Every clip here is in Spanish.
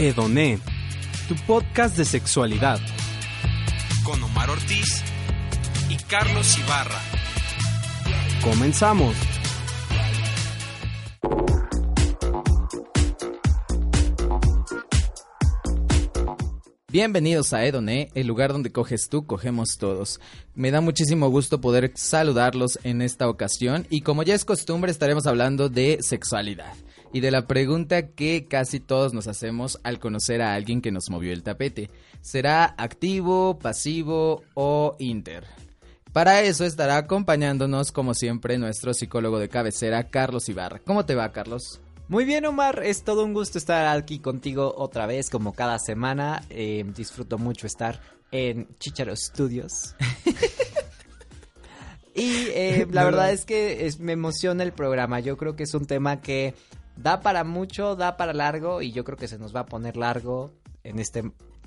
Edoné, tu podcast de sexualidad. Con Omar Ortiz y Carlos Ibarra. Comenzamos. Bienvenidos a Edoné, el lugar donde coges tú, cogemos todos. Me da muchísimo gusto poder saludarlos en esta ocasión y como ya es costumbre estaremos hablando de sexualidad y de la pregunta que casi todos nos hacemos al conocer a alguien que nos movió el tapete. ¿Será activo, pasivo o inter? Para eso estará acompañándonos como siempre nuestro psicólogo de cabecera, Carlos Ibarra. ¿Cómo te va, Carlos? Muy bien, Omar. Es todo un gusto estar aquí contigo otra vez, como cada semana. Eh, disfruto mucho estar en Chicharo Studios. y eh, la verdad es que me emociona el programa. Yo creo que es un tema que da para mucho, da para largo y yo creo que se nos va a poner largo en este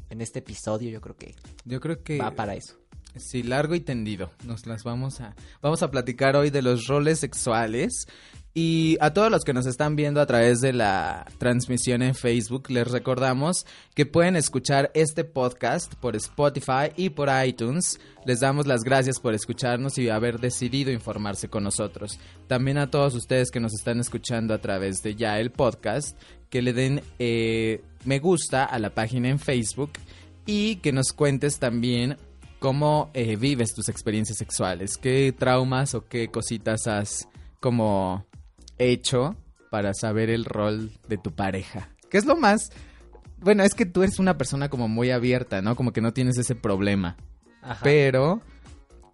en este episodio. Yo creo que yo creo que va para eso. Sí, largo y tendido. Nos las vamos a vamos a platicar hoy de los roles sexuales y a todos los que nos están viendo a través de la transmisión en Facebook, les recordamos que pueden escuchar este podcast por Spotify y por iTunes. Les damos las gracias por escucharnos y haber decidido informarse con nosotros. También a todos ustedes que nos están escuchando a través de ya el podcast, que le den eh, me gusta a la página en Facebook y que nos cuentes también cómo eh, vives tus experiencias sexuales, qué traumas o qué cositas has como hecho para saber el rol de tu pareja. ¿Qué es lo más? Bueno, es que tú eres una persona como muy abierta, ¿no? Como que no tienes ese problema. Pero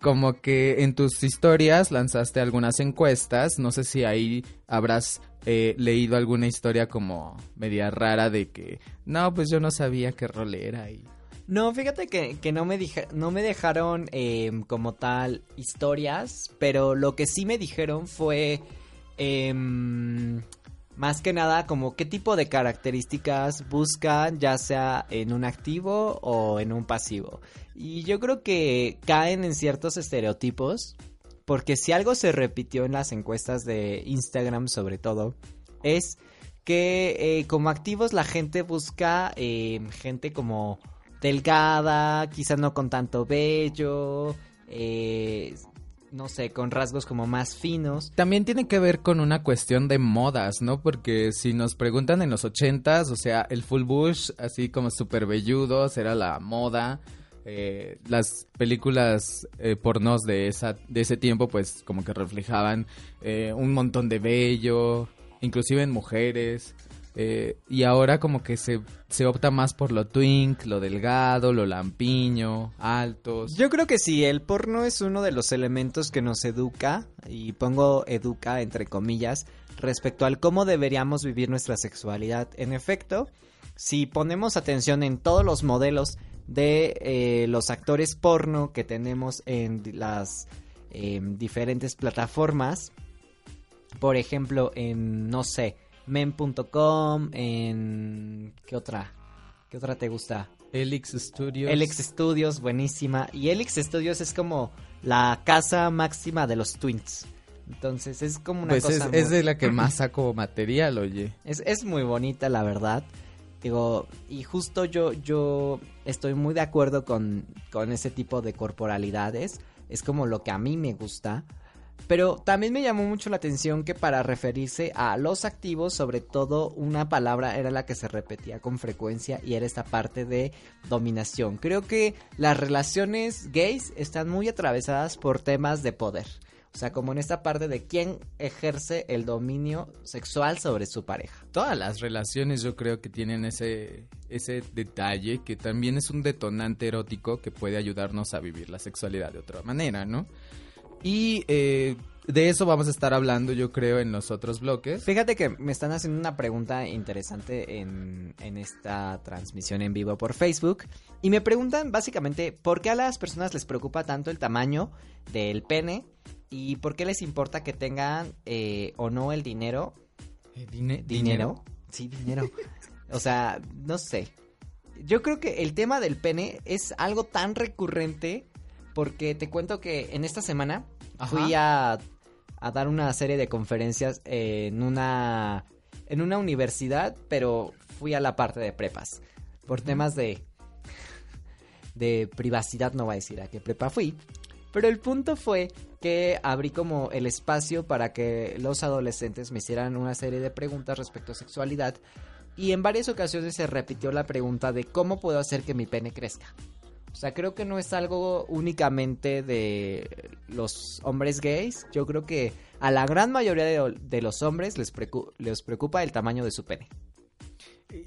como que en tus historias lanzaste algunas encuestas, no sé si ahí habrás eh, leído alguna historia como media rara de que, no, pues yo no sabía qué rol era y... No, fíjate que, no, me no me dejaron em, como tal historias, pero lo que sí me dijeron fue Em, más que nada, como qué tipo de características buscan, ya sea en un activo o en un pasivo. Y yo creo que caen en ciertos estereotipos, porque si algo se repitió en las encuestas de Instagram sobre todo, es que eh, como activos la gente busca em, gente como delgada, quizá no con tanto vello, eh, no sé, con rasgos como más finos. También tiene que ver con una cuestión de modas, ¿no? Porque si nos preguntan en los ochentas, o sea, el full bush, así como súper velludos, era la moda. Eh, las películas eh, pornos de, esa, de ese tiempo, pues como que reflejaban eh, un montón de vello, inclusive en mujeres. Eh, y ahora como que se, se opta más por lo twink, lo delgado, lo lampiño, altos. Yo creo que sí, el porno es uno de los elementos que nos educa, y pongo educa entre comillas, respecto al cómo deberíamos vivir nuestra sexualidad. En efecto, si ponemos atención en todos los modelos de eh, los actores porno que tenemos en las em, diferentes plataformas, por ejemplo, en, no sé, men.com, en... ¿Qué otra? ¿Qué otra te gusta? Elix Studios. Elix Studios, buenísima. Y Elix Studios es como la casa máxima de los twins. Entonces es como una pues cosa. Es, es de la que más saco material, oye. Es, es muy bonita, la verdad. Digo, y justo yo, yo estoy muy de acuerdo con, con ese tipo de corporalidades. Es como lo que a mí me gusta. Pero también me llamó mucho la atención que para referirse a los activos, sobre todo una palabra era la que se repetía con frecuencia y era esta parte de dominación. Creo que las relaciones gays están muy atravesadas por temas de poder. O sea, como en esta parte de quién ejerce el dominio sexual sobre su pareja. Todas las relaciones yo creo que tienen ese, ese detalle que también es un detonante erótico que puede ayudarnos a vivir la sexualidad de otra manera, ¿no? Y eh, de eso vamos a estar hablando, yo creo, en los otros bloques. Fíjate que me están haciendo una pregunta interesante en, en esta transmisión en vivo por Facebook. Y me preguntan básicamente por qué a las personas les preocupa tanto el tamaño del pene y por qué les importa que tengan eh, o no el dinero. Eh, dine- ¿Dinero? Sí, dinero. o sea, no sé. Yo creo que el tema del pene es algo tan recurrente porque te cuento que en esta semana Ajá. fui a, a dar una serie de conferencias en una en una universidad, pero fui a la parte de prepas por temas de de privacidad, no voy a decir a qué prepa fui, pero el punto fue que abrí como el espacio para que los adolescentes me hicieran una serie de preguntas respecto a sexualidad y en varias ocasiones se repitió la pregunta de cómo puedo hacer que mi pene crezca. O sea, creo que no es algo únicamente de los hombres gays. Yo creo que a la gran mayoría de, los hombres les, preocupa el tamaño de su pene.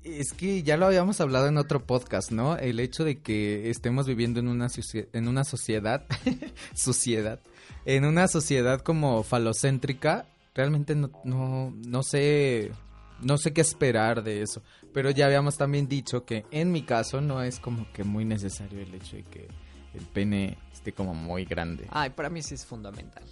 Es que ya lo habíamos hablado en otro podcast, ¿no? El hecho de que estemos viviendo en una, sociedad, sociedad, en una sociedad como falocéntrica, realmente no, no sé, no sé qué esperar de eso. Pero ya habíamos también dicho que en mi caso no es como que muy necesario el hecho de que el pene esté como muy grande. Ay, para mí sí es fundamental.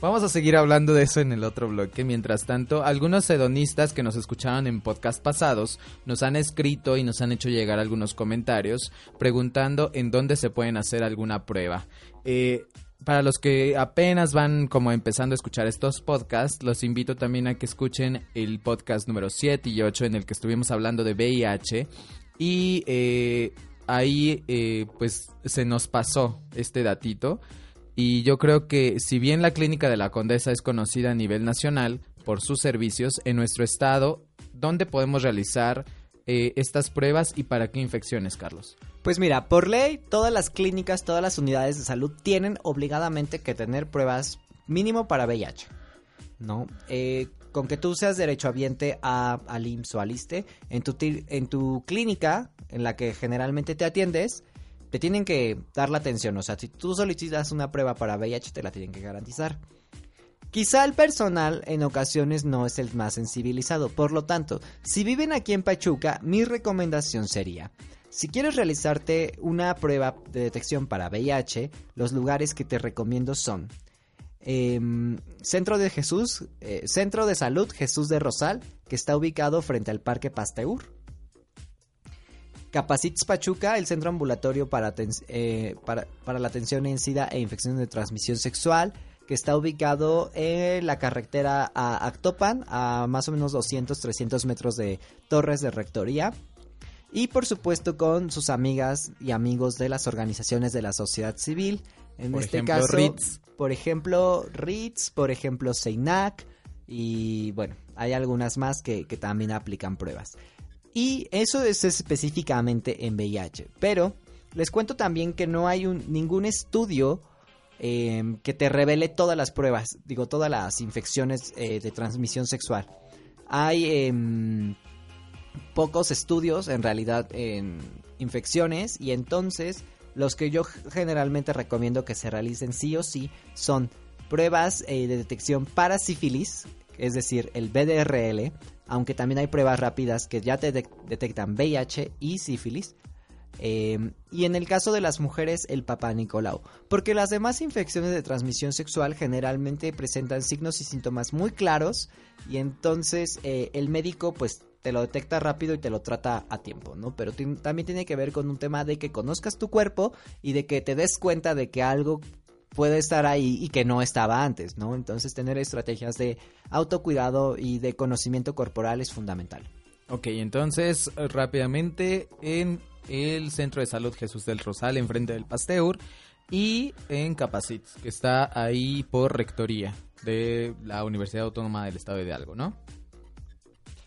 Vamos a seguir hablando de eso en el otro bloque. Mientras tanto, algunos hedonistas que nos escucharon en podcast pasados nos han escrito y nos han hecho llegar algunos comentarios preguntando en dónde se pueden hacer alguna prueba. Eh, para los que apenas van como empezando a escuchar estos podcasts, los invito también a que escuchen el podcast número 7 y 8 en el que estuvimos hablando de VIH y eh, ahí eh, pues se nos pasó este datito y yo creo que si bien la clínica de la Condesa es conocida a nivel nacional por sus servicios, en nuestro estado, ¿dónde podemos realizar eh, estas pruebas y para qué infecciones, Carlos? Pues mira, por ley, todas las clínicas, todas las unidades de salud tienen obligadamente que tener pruebas mínimo para VIH. ¿No? Eh, con que tú seas derechohabiente a, al IMSS o al ISSSTE, en tu, en tu clínica, en la que generalmente te atiendes, te tienen que dar la atención. O sea, si tú solicitas una prueba para VIH, te la tienen que garantizar. Quizá el personal en ocasiones no es el más sensibilizado, por lo tanto, si viven aquí en Pachuca, mi recomendación sería, si quieres realizarte una prueba de detección para VIH, los lugares que te recomiendo son em, Centro de Jesús, eh, Centro de Salud Jesús de Rosal, que está ubicado frente al Parque Pasteur. Capacits Pachuca, el centro ambulatorio para, eh, la atención en SIDA e infecciones de transmisión sexual, que está ubicado en la carretera a Actopan, a más o menos 200-300 metros de Torres de Rectoría. Y por supuesto con sus amigas y amigos de las organizaciones de la sociedad civil. En Por este ejemplo, caso, RITS. por ejemplo, RITS, por ejemplo, SEINAC. Y bueno, hay algunas más que, que también aplican pruebas. Y eso es específicamente en VIH. Pero les cuento también que no hay un- ningún estudio eh, que te revele todas las pruebas, digo, todas las infecciones eh, de transmisión sexual. Hay em, pocos estudios en realidad en infecciones y entonces los que yo generalmente recomiendo que se realicen sí o sí son pruebas eh, de detección para sífilis, es decir, el BDRL, aunque también hay pruebas rápidas que ya te de- detectan VIH y sífilis. Eh, y en el caso de las mujeres, el papá Nicolau. Porque las demás infecciones de transmisión sexual generalmente presentan signos y síntomas muy claros. Y entonces eh, el médico, pues, te lo detecta rápido y te lo trata a tiempo, ¿no? Pero también tiene que ver con un tema de que conozcas tu cuerpo y de que te des cuenta de que algo puede estar ahí y que no estaba antes, ¿no? Entonces tener estrategias de autocuidado y de conocimiento corporal es fundamental. Ok, entonces rápidamente en el Centro de Salud Jesús del Rosal, enfrente del Pasteur, y en Capacit, que está ahí por rectoría de la Universidad Autónoma del Estado de Hidalgo, ¿no?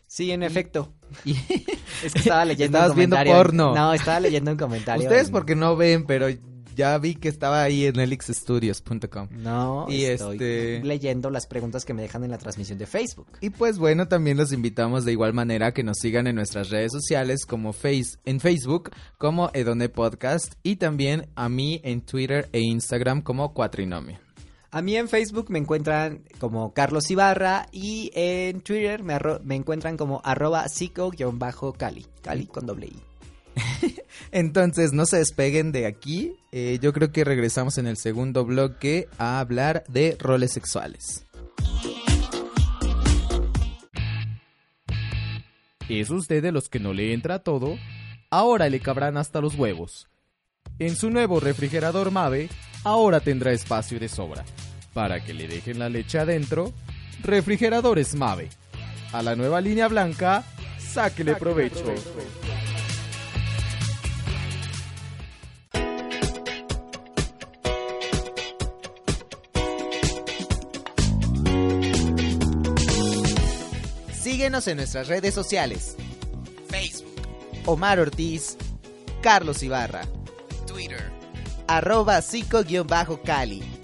Sí, en efecto. Y Es que estaba leyendo Estabas un viendo comentario. porno. No, estaba leyendo un comentario. ustedes en- porque no ven, pero ya vi que estaba ahí en elixstudios.com. No, Y estoy este- leyendo las preguntas que me dejan en la transmisión de Facebook. Y pues bueno, también los invitamos de igual manera a que nos sigan en nuestras redes sociales como face, en Facebook como Edone Podcast y también a mí en Twitter e Instagram como Cuatrinomio. A mí en Facebook me encuentran como Carlos Ibarra y en Twitter me, me encuentran como arroba psico-cali. Cali con doble I. Entonces, no se despeguen de aquí. Eh, yo creo que regresamos en el segundo bloque a hablar de roles sexuales. ¿Es usted de los que no le entra todo? Ahora le cabrán hasta los huevos. En su nuevo refrigerador Mave, ahora tendrá espacio de sobra. Para que le dejen la leche adentro, refrigeradores Mave. A la nueva línea blanca, sáquele provecho. Síguenos en nuestras redes sociales. Facebook, Omar Ortiz, Carlos Ibarra, Twitter. arroba psico-cali,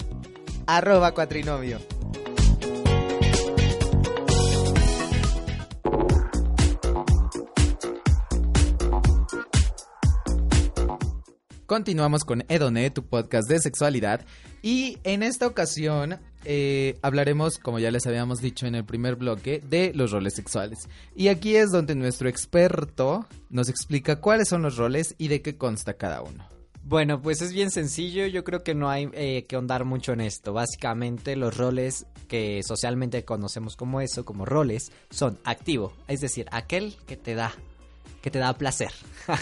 arroba cuatrinomio. Continuamos con Edone, tu podcast de sexualidad. Y en esta ocasión eh, hablaremos, como ya les habíamos dicho en el primer bloque, de los roles sexuales. Y aquí es donde nuestro experto nos explica cuáles son los roles y de qué consta cada uno. Bueno, pues es bien sencillo, yo creo que no hay eh, que ahondar mucho en esto. Básicamente los roles que socialmente conocemos como eso, como roles, son activo, es decir, aquel que te da, que te da placer.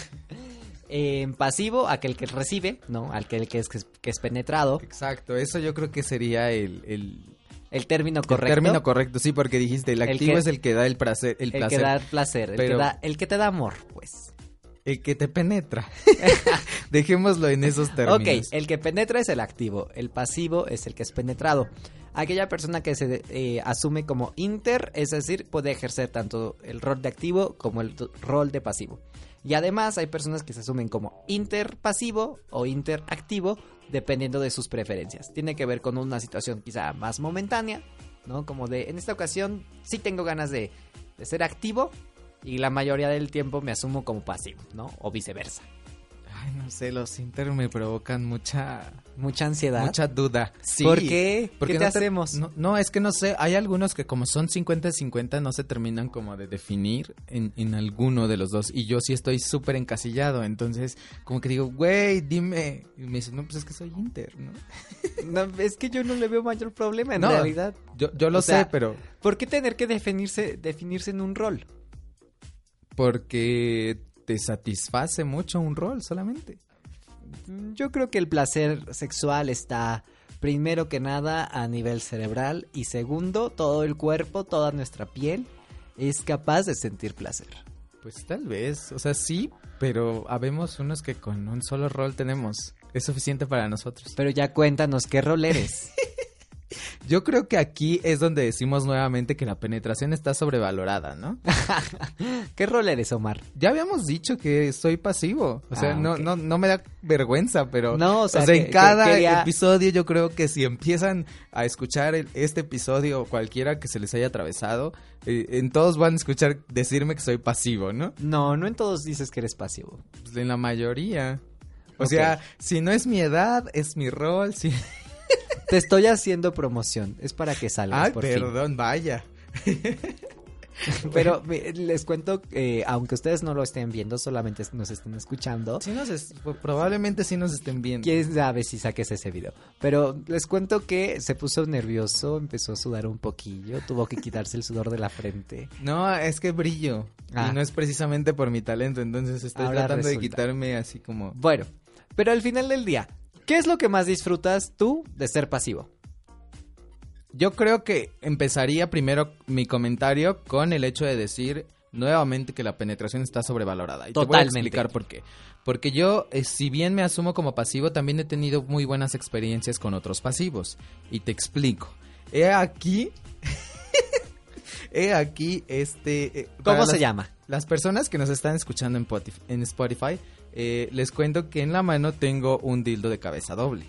En pasivo, aquel que recibe, ¿no? Aquel que es, que es penetrado. Exacto, eso yo creo que sería el, el, El término el correcto. término correcto, sí, porque dijiste, el El activo que- es el que da el placer, el el placer, que da placer, el, que da, el que te da amor, pues. El que te penetra. Dejémoslo en esos Ok, términos. el que penetra es el activo, el pasivo es el que es penetrado. Aquella persona que se eh, asume como inter, es decir, puede ejercer tanto el rol de activo como el rol de pasivo. Y además hay personas que se asumen como interpasivo o interactivo, dependiendo de sus preferencias. Tiene que ver con una situación quizá más momentánea, ¿no? Como de, en esta ocasión sí tengo ganas de, de ser activo y la mayoría del tiempo me asumo como pasivo, ¿no? O viceversa. Ay, no sé, los inter me provocan mucha Mucha ansiedad. mucha duda. Sí. ¿Por qué? Porque ¿Qué te no hacemos? No, no, es que no sé, hay algunos que como son 50-50 no se terminan como de definir en, en alguno de los dos. Y yo sí estoy súper encasillado, entonces como que digo, güey, dime. Y me dice, no, pues es que soy inter, ¿no? No, es que yo no le veo mayor problema en No. realidad. Yo, yo lo O sea, sé, pero ¿Por qué tener que definirse, definirse en un rol? Porque te satisface mucho un rol solamente. Yo creo que el placer sexual está primero que nada a nivel cerebral y segundo, todo el cuerpo, toda nuestra piel es capaz de sentir placer. Pues tal vez, o sea, sí, pero habemos unos que con un solo rol tenemos. Es suficiente para nosotros. Pero ya cuéntanos qué rol eres. Yo creo que aquí es donde decimos nuevamente que la penetración está sobrevalorada, ¿no? ¿Qué rol eres, Omar? Ya habíamos dicho que soy pasivo. O sea, Ah, no, no, no me da vergüenza, pero. No, o sea, en que- que cada quería- episodio yo creo que si empiezan a escuchar el- este episodio o cualquiera que se les haya atravesado, eh, en todos van a escuchar decirme que soy pasivo, ¿no? No, no en todos dices que eres pasivo. Pues en la mayoría. O sea, si no es mi edad, es mi rol. Si... Te estoy haciendo promoción, es para que salgas Ay, por fin. perdón, vaya. Pero les cuento, eh, aunque ustedes no lo estén viendo, solamente nos estén escuchando. Sí nos es- probablemente sí nos estén viendo. Quién sabe si saques ese video. Pero les cuento que se puso nervioso, empezó a sudar un poquillo, tuvo que quitarse el sudor de la frente. No, es que brillo. Ah. Y no es precisamente por mi talento, entonces estoy Ahora tratando de quitarme así como... Bueno, pero al final del día, ¿qué es lo que más disfrutas tú de ser pasivo? Yo creo que empezaría primero mi comentario con el hecho de decir nuevamente que la penetración está sobrevalorada. Y te voy a Totalmente. explicar por qué. Porque yo, eh, si bien me asumo como pasivo, también he tenido muy buenas experiencias con otros pasivos. Y te explico. He aquí... he aquí este... eh, ¿Cómo se las- llama? Las personas que nos están escuchando en Spotify, eh, les cuento que en la mano tengo un dildo de cabeza doble.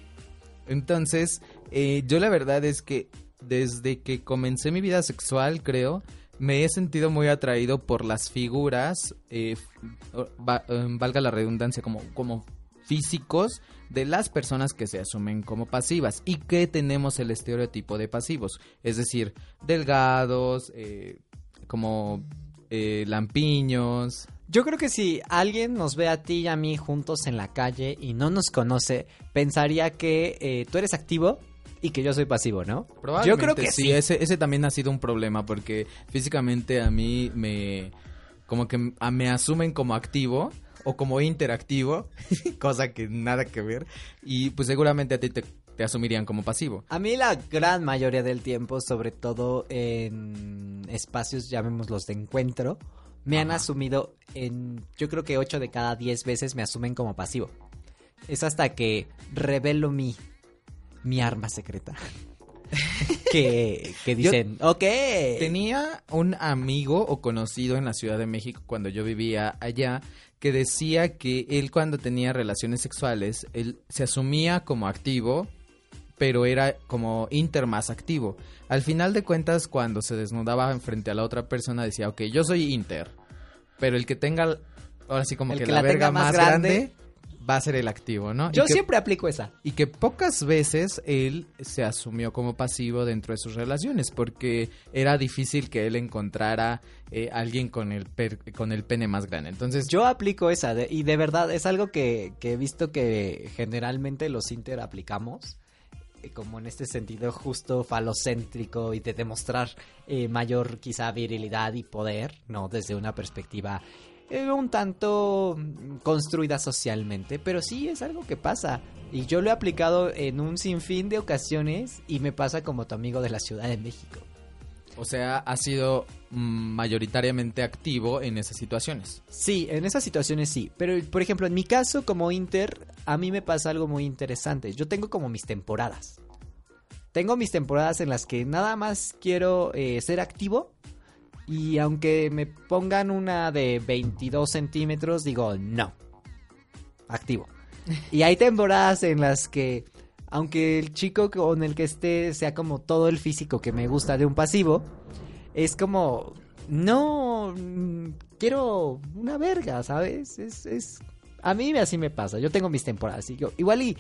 Entonces, eh, yo la verdad es que desde que comencé mi vida sexual, creo, me he sentido muy atraído por las figuras, eh, em, valga la redundancia, como, como físicos de las personas que se asumen como pasivas y que tenemos el estereotipo de pasivos, es decir, delgados, eh, como lampiños. Yo creo que si alguien nos ve a ti y a mí juntos en la calle y no nos conoce, pensaría que eh, tú eres activo y que yo soy pasivo, ¿no? Yo creo que sí. Ese, ese también ha sido un problema porque físicamente a mí me... como que a- me asumen como activo o como interactivo, cosa que nada que ver. Y pues seguramente a ti te, te asumirían como pasivo. A mí la gran mayoría del tiempo, sobre todo en espacios, llamémoslos de encuentro, me han asumido en, yo creo que 8 de cada 10 veces me asumen como pasivo. Es hasta que revelo mi, mi arma secreta. que, que dicen, ok. Tenía un amigo o conocido en la Ciudad de México cuando yo vivía allá que decía que él cuando tenía relaciones sexuales, él se asumía como activo, pero era como inter más activo. Al final de cuentas, cuando se desnudaba frente a la otra persona, decía, ok, yo soy inter, pero el que tenga, ahora sí como El que, que la, la verga más más grande, grande, va a ser el activo, ¿no? Yo que- siempre aplico esa. y que pocas veces él se asumió como pasivo dentro de sus relaciones porque era difícil que él encontrara eh, alguien con el per- con el pene más grande. Entonces, Yo aplico esa de- y de verdad es algo que, que he visto que generalmente los inter aplicamos. Eh, Como en este sentido justo falocéntrico y de demostrar eh, mayor quizá virilidad y poder, ¿no? Desde una perspectiva eh, un tanto mm, construida socialmente, pero sí es algo que pasa. Y yo lo he aplicado en un sinfín de ocasiones y me pasa como tu amigo de la Ciudad de México. O sea, ha sido mm, mayoritariamente activo en esas situaciones. Sí, en esas situaciones sí. Pero, por ejemplo, en mi caso, como Inter, a mí me pasa algo muy interesante. Yo tengo como mis temporadas. Tengo mis temporadas en las que nada más quiero eh, ser activo. Y aunque me pongan una de 22 centímetros, digo, no. Activo. Y hay temporadas en las que, aunque el chico con el que esté sea como todo el físico que me gusta de un pasivo, es como, no, mm, quiero una verga, ¿sabes? Es, es, a mí así me pasa, yo tengo mis temporadas, yo, igual y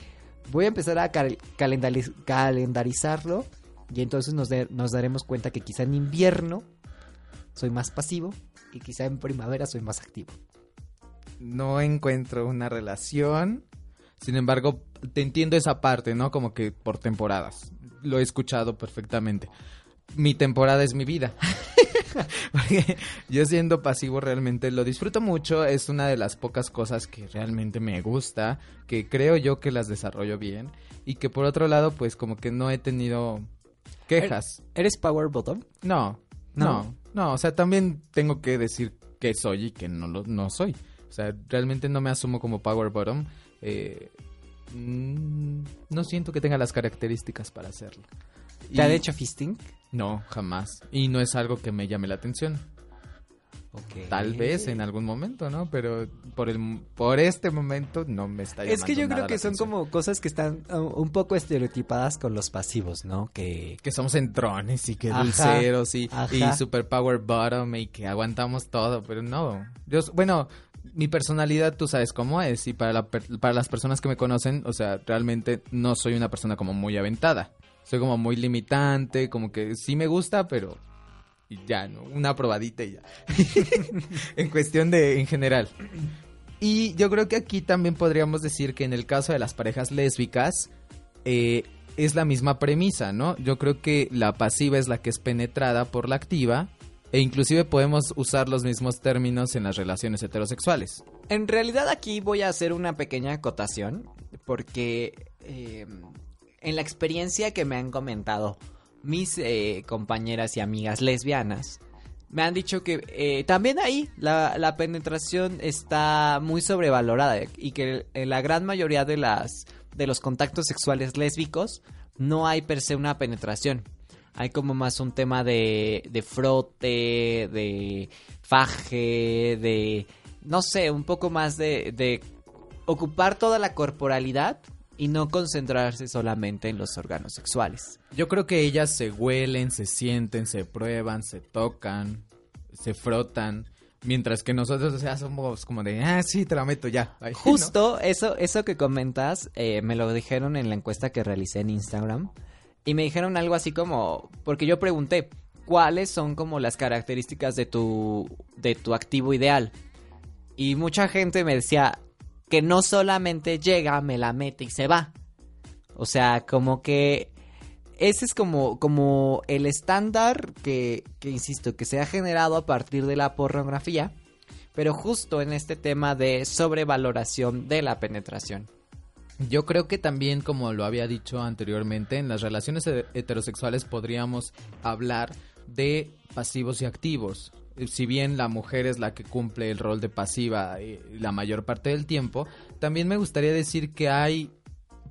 voy a empezar a cal- calendariz- calendarizarlo y entonces nos, nos daremos cuenta que quizá en invierno soy más pasivo y quizá en primavera soy más activo. No encuentro una relación. Sin embargo, te entiendo esa parte, ¿no? Como que por temporadas. Lo he escuchado perfectamente. Mi temporada es mi vida. Porque yo siendo pasivo realmente lo disfruto mucho. Es una de las pocas cosas que realmente me gusta. Que creo yo que las desarrollo bien. Y que por otro lado, pues como que no he tenido quejas. ¿Eres power bottom? No, ¿No? no, no, o sea, también tengo que decir que soy y que no lo no soy. O sea, realmente no me asumo como power bottom. Eh, mm, no siento que tenga las características para hacerlo. ¿Te han Y- hecho fisting? No, jamás. Y no es algo que me llame la atención. Tal vez en algún momento, ¿no? Pero por el por este momento no me está llamando Es que yo nada creo que son como cosas que están uh, un poco estereotipadas con los pasivos, ¿no? Que que somos entrones y que Ajá, dulceros y, ajá. y super power bottom y que aguantamos todo, pero no. Yo, bueno, mi personalidad tú sabes cómo es y para, la para las personas que me conocen, o sea, realmente no soy una persona como muy aventada. Soy como muy limitante, como que sí me gusta, pero ya, ¿no? Una probadita y ya. en cuestión de, en general. Y yo creo que aquí también podríamos decir que en el caso de las parejas lésbicas, eh, es la misma premisa, ¿no? Yo creo que la pasiva es la que es penetrada por la activa e inclusive podemos usar los mismos términos en las relaciones heterosexuales. En realidad aquí voy a hacer una pequeña acotación porque eh, en la experiencia que me han comentado mis eh, compañeras y amigas lesbianas, me han dicho que eh, también ahí la, la penetración está muy sobrevalorada y que en la gran mayoría de las de los contactos sexuales lésbicos no hay per se una penetración. Hay como más un tema de, de frote, de faje, de no sé, un poco más de, de ocupar toda la corporalidad y no concentrarse solamente en los órganos sexuales. Yo creo que ellas se huelen, se sienten, se prueban, se tocan, se frotan, Mientras que nosotros, o sea, somos como de, ah, sí, te la meto ya. Justo eso, eso que comentas, eh, me lo dijeron en la encuesta que realicé en Instagram. Y me dijeron algo así como, porque yo pregunté, ¿cuáles son como las características de tu, de tu activo ideal? Y mucha gente me decía que no solamente llega, me la mete y se va. O sea, como que ese es como, como el estándar que, que, insisto, que se ha generado a partir de la pornografía, pero justo en este tema de sobrevaloración de la penetración. Yo creo que también, como lo había dicho anteriormente, en las relaciones he- heterosexuales podríamos hablar de pasivos y activos. Eh, Si bien la mujer es la que cumple el rol de pasiva eh, la mayor parte del tiempo, también me gustaría decir que hay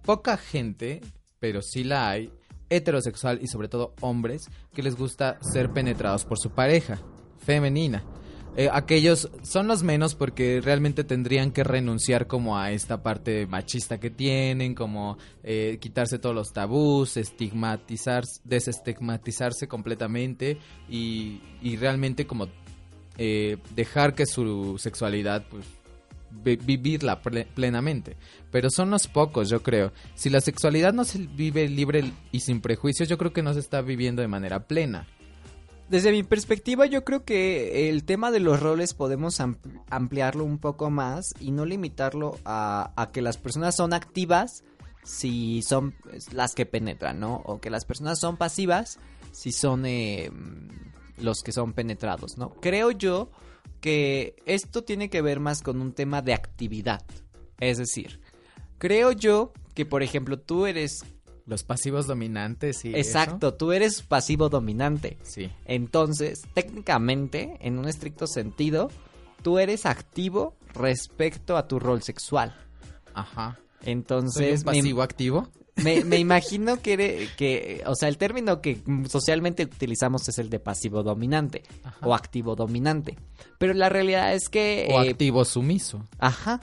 poca gente, pero sí la hay, heterosexual y sobre todo hombres, que les gusta ser penetrados por su pareja femenina. Eh, aquellos son los menos porque realmente tendrían que renunciar como a esta parte machista que tienen, como eh, quitarse todos los tabús, estigmatizar, desestigmatizarse completamente y, y realmente como eh, dejar que su sexualidad pues vi- vivirla ple- plenamente. Pero son los pocos, yo creo. Si la sexualidad no se vive libre y sin prejuicios, yo creo que no se está viviendo de manera plena. Desde mi perspectiva, yo creo que el tema de los roles podemos am- ampliarlo un poco más y no limitarlo a, que las personas son activas si son las que penetran, ¿no? O que las personas son pasivas si son eh, los que son penetrados, ¿no? Creo yo que esto tiene que ver más con un tema de actividad. Es decir, creo yo que, por ejemplo, tú eres... Los pasivos dominantes y Exacto, tú eres pasivo dominante. Sí. Entonces, técnicamente, en un estricto sentido, tú eres activo respecto a tu rol sexual. Ajá. ¿Soy Entonces, me, pasivo activo? me- me imagino que, eres- que, o sea, el término que socialmente utilizamos es el de pasivo dominante Ajá. o activo dominante. Pero la realidad es que... O eh, activo sumiso. Ajá.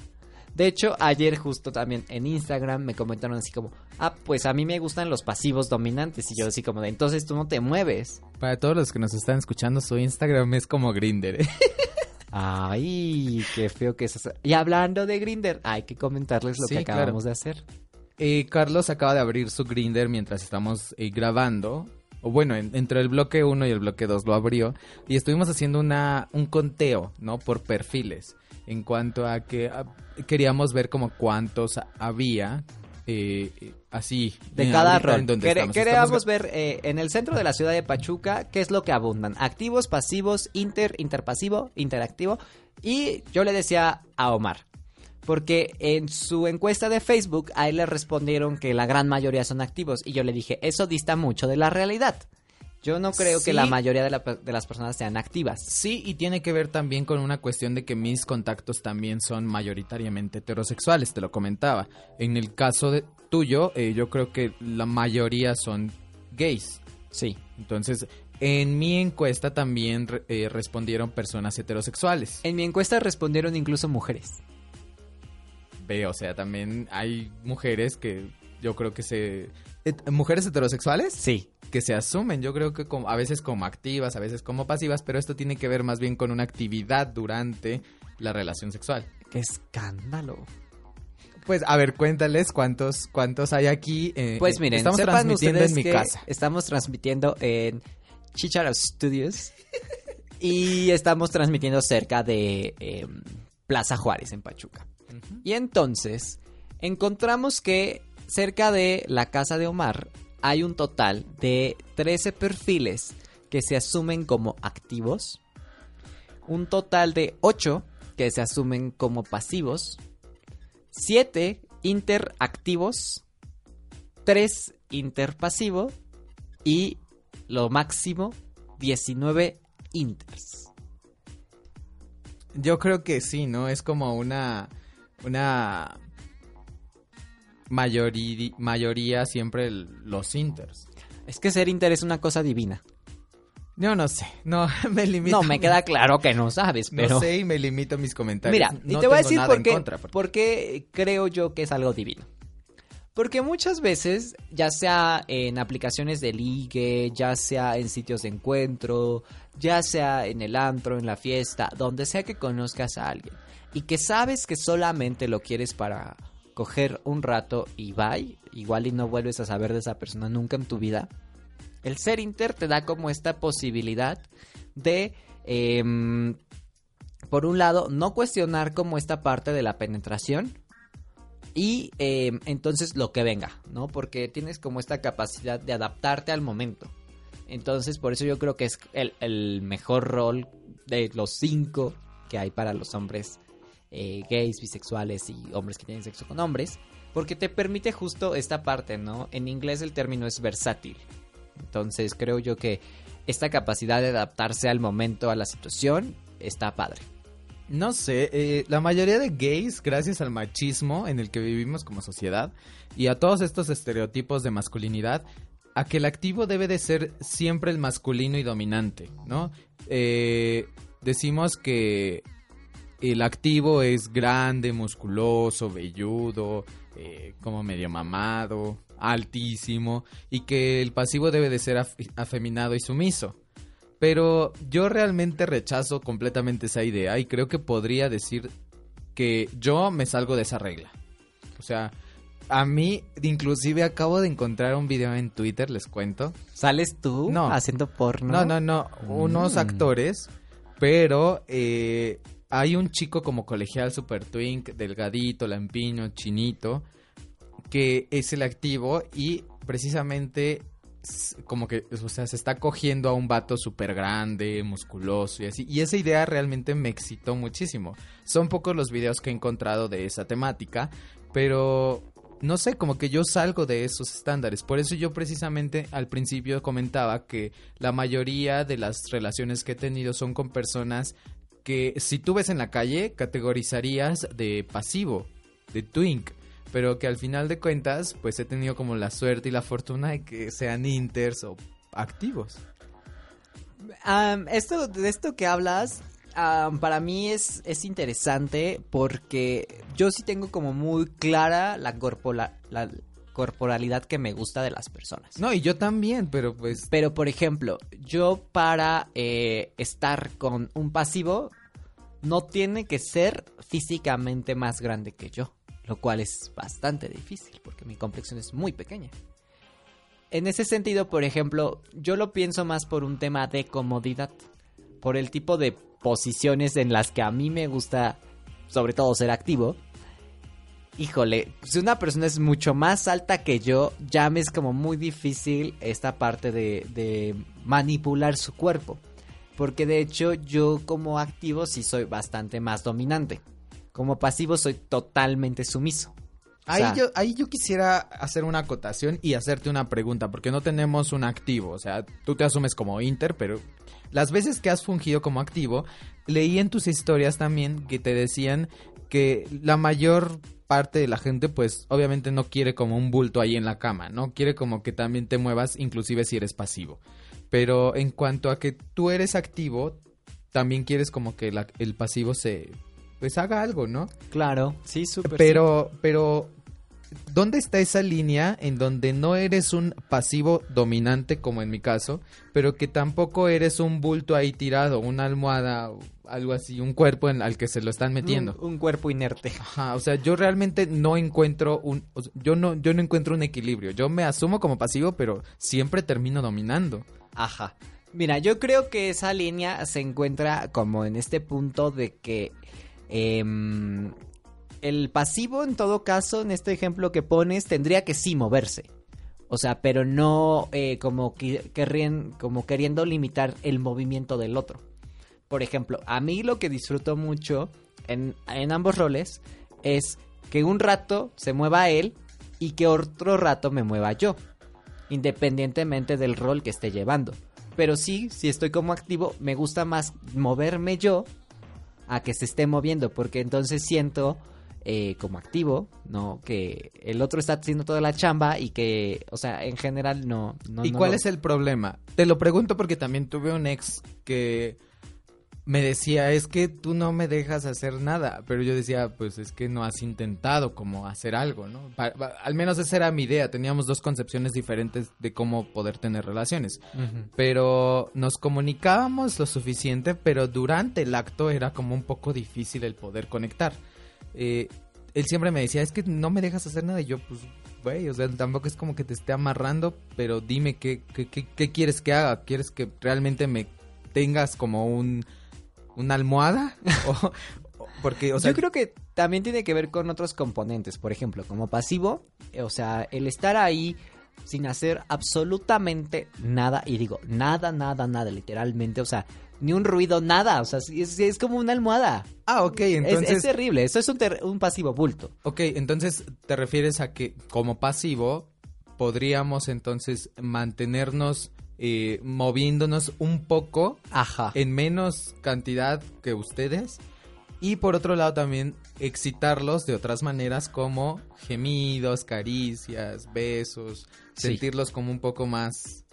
De hecho, ayer justo también en Instagram me comentaron así como, ah, pues a mí me gustan los pasivos dominantes. Y yo así como de, entonces tú no te mueves. Para todos los que nos están escuchando, su Instagram es como Grinder. Ay, qué feo que es eso. Y hablando de Grinder, hay que comentarles lo Sí, que claro. acabamos de hacer. Eh, Carlos acaba de abrir su Grinder mientras estamos eh, grabando. O bueno, en- entre el bloque 1 y el bloque 2 lo abrió. Y estuvimos haciendo una, un conteo, ¿no? Por perfiles. En cuanto a que queríamos ver como cuántos había. eh, así. De cada rol. Quere-. Queríamos ver eh, en el centro de la ciudad de Pachuca qué es lo que abundan. Activos, pasivos, inter, interpasivo, interactivo. Y yo le decía a Omar. Porque en su encuesta de Facebook, a él le respondieron que la gran mayoría son activos. Y yo le dije, eso dista mucho de la realidad. Yo no creo que la mayoría de, la- de las personas sean activas. Sí, y tiene que ver también con una cuestión de que mis contactos también son mayoritariamente heterosexuales, te lo comentaba. En el caso de tuyo, eh, yo creo que la mayoría son gays. Sí. Entonces, en mi encuesta también eh, respondieron personas heterosexuales. En mi encuesta respondieron incluso mujeres. Ve, o sea, también hay mujeres que yo creo que se... ¿Mujeres heterosexuales? Sí. Que se asumen, yo creo que como, a veces como activas, a veces como pasivas, pero esto tiene que ver más bien con una actividad durante la relación sexual. ¡Qué escándalo! Pues a ver, cuéntales cuántos cuántos hay aquí. eh, Pues eh, miren, estamos transmitiendo en mi casa. Estamos transmitiendo en Chicharo Studios y estamos transmitiendo cerca de eh, Plaza Juárez en Pachuca. Y entonces encontramos que cerca de la casa de Omar hay un total de 13 perfiles que se asumen como activos, un total de 8 que se asumen como pasivos, 7 interactivos, 3 interpasivo y lo máximo 19 inters. Yo creo que sí, ¿no? Es como una una mayori- mayoría siempre el- los inters. Es que ser inter es una cosa divina. Yo no sé, no me limito. No, me queda claro que no sabes, pero... No sé y me limito a mis comentarios. Mira, y No te voy a decir por qué, contra, porque- por qué creo yo que es algo divino. Porque muchas veces, ya sea en aplicaciones de ligue, ya sea en sitios de encuentro, ya sea en el antro, en la fiesta, donde sea que conozcas a alguien y que sabes que solamente lo quieres para coger un rato y bye, igual y no vuelves a saber de esa persona nunca en tu vida, el ser inter te da como esta posibilidad de, em, por un lado, no cuestionar como esta parte de la penetración, y em, entonces lo que venga, ¿no? Porque tienes como esta capacidad de adaptarte al momento. Entonces, por eso yo creo que es el, el mejor rol de los cinco que hay para los hombres eh, gays, bisexuales y hombres que tienen sexo con hombres. Porque te permite justo esta parte, ¿no? En inglés el término es versátil. Entonces creo yo que esta capacidad de adaptarse al momento, a la situación, está padre. No sé, eh, la mayoría de gays, gracias al machismo en el que vivimos como sociedad y a todos estos estereotipos de masculinidad, a que el activo debe de ser siempre el masculino y dominante, ¿no? Eh, decimos que el activo es grande, musculoso, velludo, eh, como medio mamado, altísimo, y que el pasivo debe de ser af- afeminado y sumiso. Pero yo realmente rechazo completamente esa idea y creo que podría decir que yo me salgo de esa regla. O sea, a mí inclusive acabo de encontrar un video en Twitter, les cuento. ¿Sales tú No. haciendo porno? No, no, no, unos Mm. actores, pero eh, hay un chico como colegial super twink, delgadito, lampiño, chinito, que es el activo y precisamente como que, o sea, se está cogiendo a un vato súper grande, musculoso y así. Y esa idea realmente me excitó muchísimo. Son pocos los videos que he encontrado de esa temática, pero no sé, como que yo salgo de esos estándares. Por eso yo precisamente al principio comentaba que la mayoría de las relaciones que he tenido son con personas que si tú ves en la calle categorizarías de pasivo, de twink. Pero que al final de cuentas, pues he tenido como la suerte y la fortuna de que sean inters o activos. Esto, de esto que hablas, para mí es, es interesante porque yo sí tengo como muy clara la, corpola- la corporalidad que me gusta de las personas. No, y yo también, pero pues Pero, por ejemplo, yo para eh, estar con un pasivo, no tiene que ser físicamente más grande que yo. Lo cual es bastante difícil porque mi complexión es muy pequeña. En ese sentido, por ejemplo, yo lo pienso más por un tema de comodidad. Por el tipo de posiciones en las que a mí me gusta, sobre todo, ser activo. Híjole, si una persona es mucho más alta que yo, ya me es como muy difícil esta parte de, de manipular su cuerpo. Porque de hecho yo como activo sí soy bastante más dominante. Como pasivo soy totalmente sumiso. O Ahí, sea, yo, ahí yo quisiera hacer una acotación y hacerte una pregunta, porque no tenemos un activo, o sea, tú te asumes como Inter, pero las veces que has fungido como activo, leí en tus historias también que te decían que la mayor parte de la gente, pues obviamente no quiere como un bulto ahí en la cama, ¿no? Quiere como que también te muevas, inclusive si eres pasivo. Pero en cuanto a que tú eres activo, también quieres como que la- el pasivo se... pues haga algo, ¿no? Claro, sí, súper. Pero, pero, ¿dónde está esa línea en donde no eres un pasivo dominante, como en mi caso, pero que tampoco eres un bulto ahí tirado, una almohada, algo así, un cuerpo en al que se lo están metiendo? Un, un cuerpo inerte. Ajá, o sea, yo realmente no encuentro un, yo no, yo no encuentro un equilibrio. Yo me asumo como pasivo, pero siempre termino dominando. Ajá. Mira, yo creo que esa línea se encuentra como en este punto de que em, el pasivo, en todo caso, en este ejemplo que pones, tendría que sí moverse. O sea, pero no eh, como, queriendo limitar el movimiento del otro. Por ejemplo, a mí lo que disfruto mucho en ambos roles es que un rato se mueva él y que otro rato me mueva yo independientemente del rol que esté llevando. Pero sí, si estoy como activo, me gusta más moverme yo a que se esté moviendo, porque entonces siento eh, como activo, ¿no? Que el otro está haciendo toda la chamba y que, o sea, en general no... no ¿Y no cuál lo- es el problema? Te lo pregunto porque también tuve un ex que me decía, es que tú no me dejas hacer nada, pero yo decía, pues es que no has intentado como hacer algo, ¿no? Pa- al menos esa era mi idea, teníamos dos concepciones diferentes de cómo poder tener relaciones, pero nos comunicábamos lo suficiente, pero durante el acto era como un poco difícil el poder conectar. Eh, él siempre me decía, es que no me dejas hacer nada, y yo, pues, güey, o sea, tampoco es como que te esté amarrando, pero dime qué, qué, qué, qué quieres que haga, ¿quieres que realmente me tengas como un una almohada o, porque o sea Yo creo que también tiene que ver con otros componentes, por ejemplo, como pasivo, eh, o sea, el estar ahí sin hacer absolutamente nada, y digo, nada, nada, nada, literalmente, o sea, ni un ruido, nada, o sea, es, es como una almohada. ah ok Es- entonces es, terrible, eso es un, ter- un pasivo bulto. ok entonces te refieres a que como pasivo podríamos entonces mantenernos eh, moviéndonos un poco Ajá. en menos cantidad que ustedes y por otro lado también excitarlos de otras maneras como gemidos, caricias, besos, Sí. sentirlos como un poco más,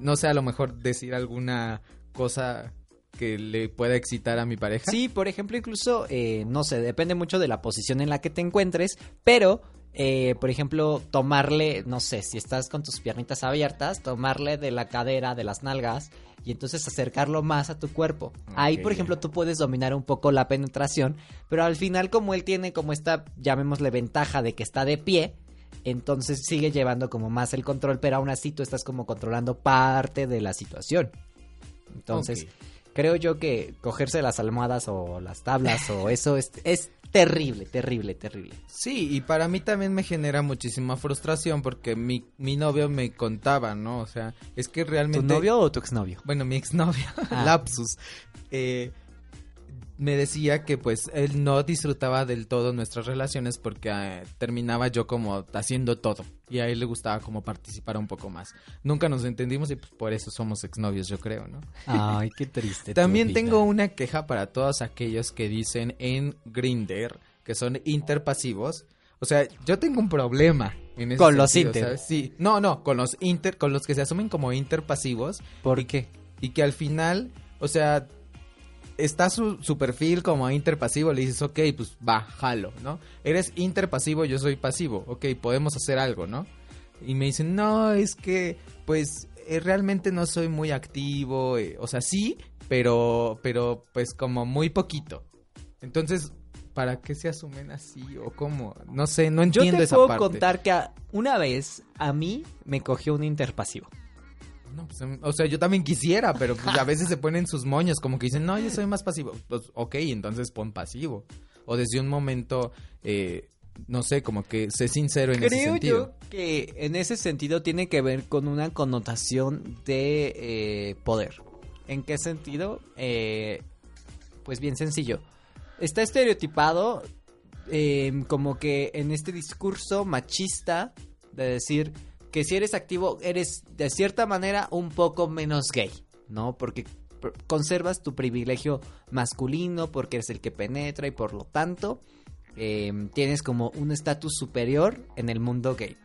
no sé, a lo mejor decir alguna cosa que le pueda excitar a mi pareja. Sí, por ejemplo, incluso, eh, no sé, depende mucho de la posición en la que te encuentres, pero, eh, por ejemplo, tomarle, no sé, si estás con tus piernitas abiertas, tomarle de la cadera, de las nalgas, y entonces acercarlo más a tu cuerpo. Ahí, por ejemplo, tú puedes dominar un poco la penetración, pero al final, como él tiene como esta, llamémosle ventaja de que está de pie, entonces sigue llevando como más el control, pero aún así tú estás como controlando parte de la situación. Entonces, creo yo que cogerse las almohadas o las tablas o eso es, es terrible, terrible, terrible. Sí, y para mí también me genera muchísima frustración porque mi, mi novio me contaba, ¿no? O sea, es que ¿Tu realmente... novio o tu exnovio? bueno, mi exnovio, Ah. Lapsus, eh, me decía que pues él no disfrutaba del todo nuestras relaciones porque eh, terminaba yo como haciendo todo y a él le gustaba como participar un poco más. Nunca nos entendimos y pues por eso somos exnovios, yo creo, ¿no? Ay, qué triste. También tengo una queja para todos aquellos que dicen en Grinder que son interpasivos. O sea, yo tengo un problema en ese Con los inter. ¿sabes? Sí, no, no, con los inter, con los que se asumen como interpasivos ¿Por qué? y que al final, o sea, está su, su perfil como interpasivo, le dices, ok, pues va, jalo, ¿no? Eres interpasivo, yo soy pasivo, ok, podemos hacer algo, ¿no? Y me dicen, no, es que, pues, eh, realmente no soy muy activo, eh, o sea, sí, pero, pero, pues, como muy poquito. Entonces, ¿para qué se asumen así o cómo? No sé, no Yo entiendo te esa puedo parte. contar que a- una vez a mí me cogió un interpasivo. No, pues, em, o sea, yo también quisiera, pero pues, a veces se ponen sus moños, como que dicen, no, yo soy más pasivo. Pues, ok, entonces pon pasivo. O desde un momento, eh, no sé, como que sé sincero en ese Creo sentido. yo que en ese sentido tiene que ver con una connotación de eh, poder. ¿En qué sentido? Eh, pues bien sencillo. Está estereotipado eh, como que en este discurso machista de decir que si eres activo eres de cierta manera un poco menos gay, ¿no? Porque conservas tu privilegio masculino porque eres el que penetra y por lo tanto eh, tienes como un estatus superior en el mundo gay.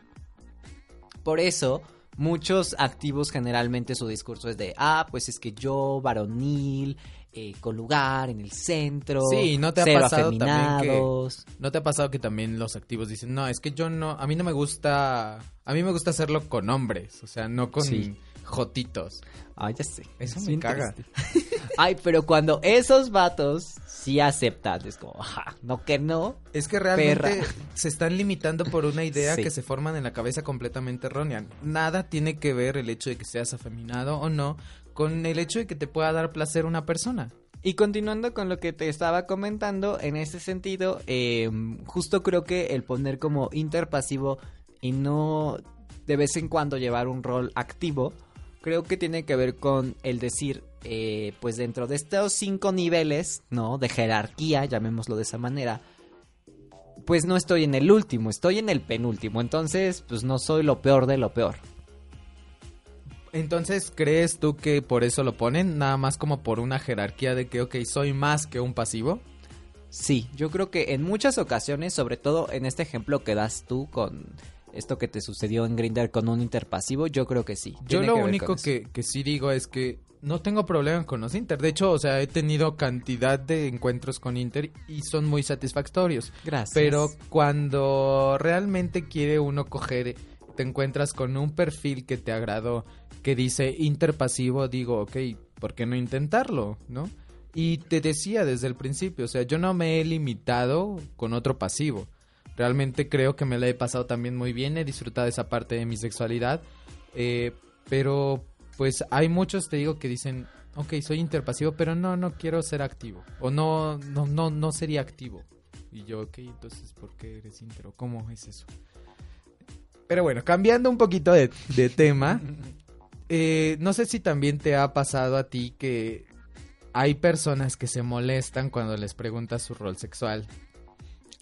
Por eso, muchos activos generalmente su discurso es de, ah, pues es que yo, varonil, eh, con lugar en el centro, Sí, ¿no te ha pasado también que-. ¿No te ha pasado que también los activos dicen, no, es que yo no, a mí no me gusta, a mí me gusta hacerlo con hombres, o sea, no con Sí. jotitos. Ay, ya sé. Eso Es me caga. Ay, pero cuando esos vatos sí aceptan, es como, ajá, no que no. Es que realmente Perra. se están limitando por una idea Sí. que se forman en la cabeza completamente errónea. Nada tiene que ver el hecho de que seas afeminado o no con el hecho de que te pueda dar placer una persona. Y continuando con lo que te estaba comentando, en ese sentido, eh, justo creo que el poner como interpasivo y no de vez en cuando llevar un rol activo, creo que tiene que ver con el decir, eh, pues dentro de estos cinco niveles, ¿no? De jerarquía, llamémoslo de esa manera, pues no estoy en el último, estoy en el penúltimo, entonces pues no soy lo peor de lo peor. Entonces, ¿crees tú que por eso lo ponen? Nada más como por una jerarquía de que, ok, soy más que un pasivo. Sí, yo creo que en muchas ocasiones, sobre todo en este ejemplo que das tú con esto que te sucedió en Grinder con un interpasivo, yo creo que sí. Yo lo que único que, que sí digo es que no tengo problema con los Inter. De hecho, o sea, he tenido cantidad de encuentros con Inter y son muy satisfactorios. Gracias. Pero cuando realmente quiere uno coger, te encuentras con un perfil que te agradó, que dice Inter pasivo, digo, ok, ¿por qué no intentarlo? ¿No? Y te decía desde el principio, o sea, yo no me he limitado con otro pasivo. Realmente creo que me la he pasado también muy bien, he disfrutado esa parte de mi sexualidad, eh, pero pues hay muchos, te digo, que dicen, ok, soy interpasivo, pero no, no quiero ser activo, o no, no, no, no sería activo. Y yo, ok, entonces, ¿por qué eres inter? ¿O ¿Cómo es eso? Pero bueno, cambiando un poquito de, de tema, eh, no sé si también te ha pasado a ti que hay personas que se molestan cuando les preguntas su rol sexual.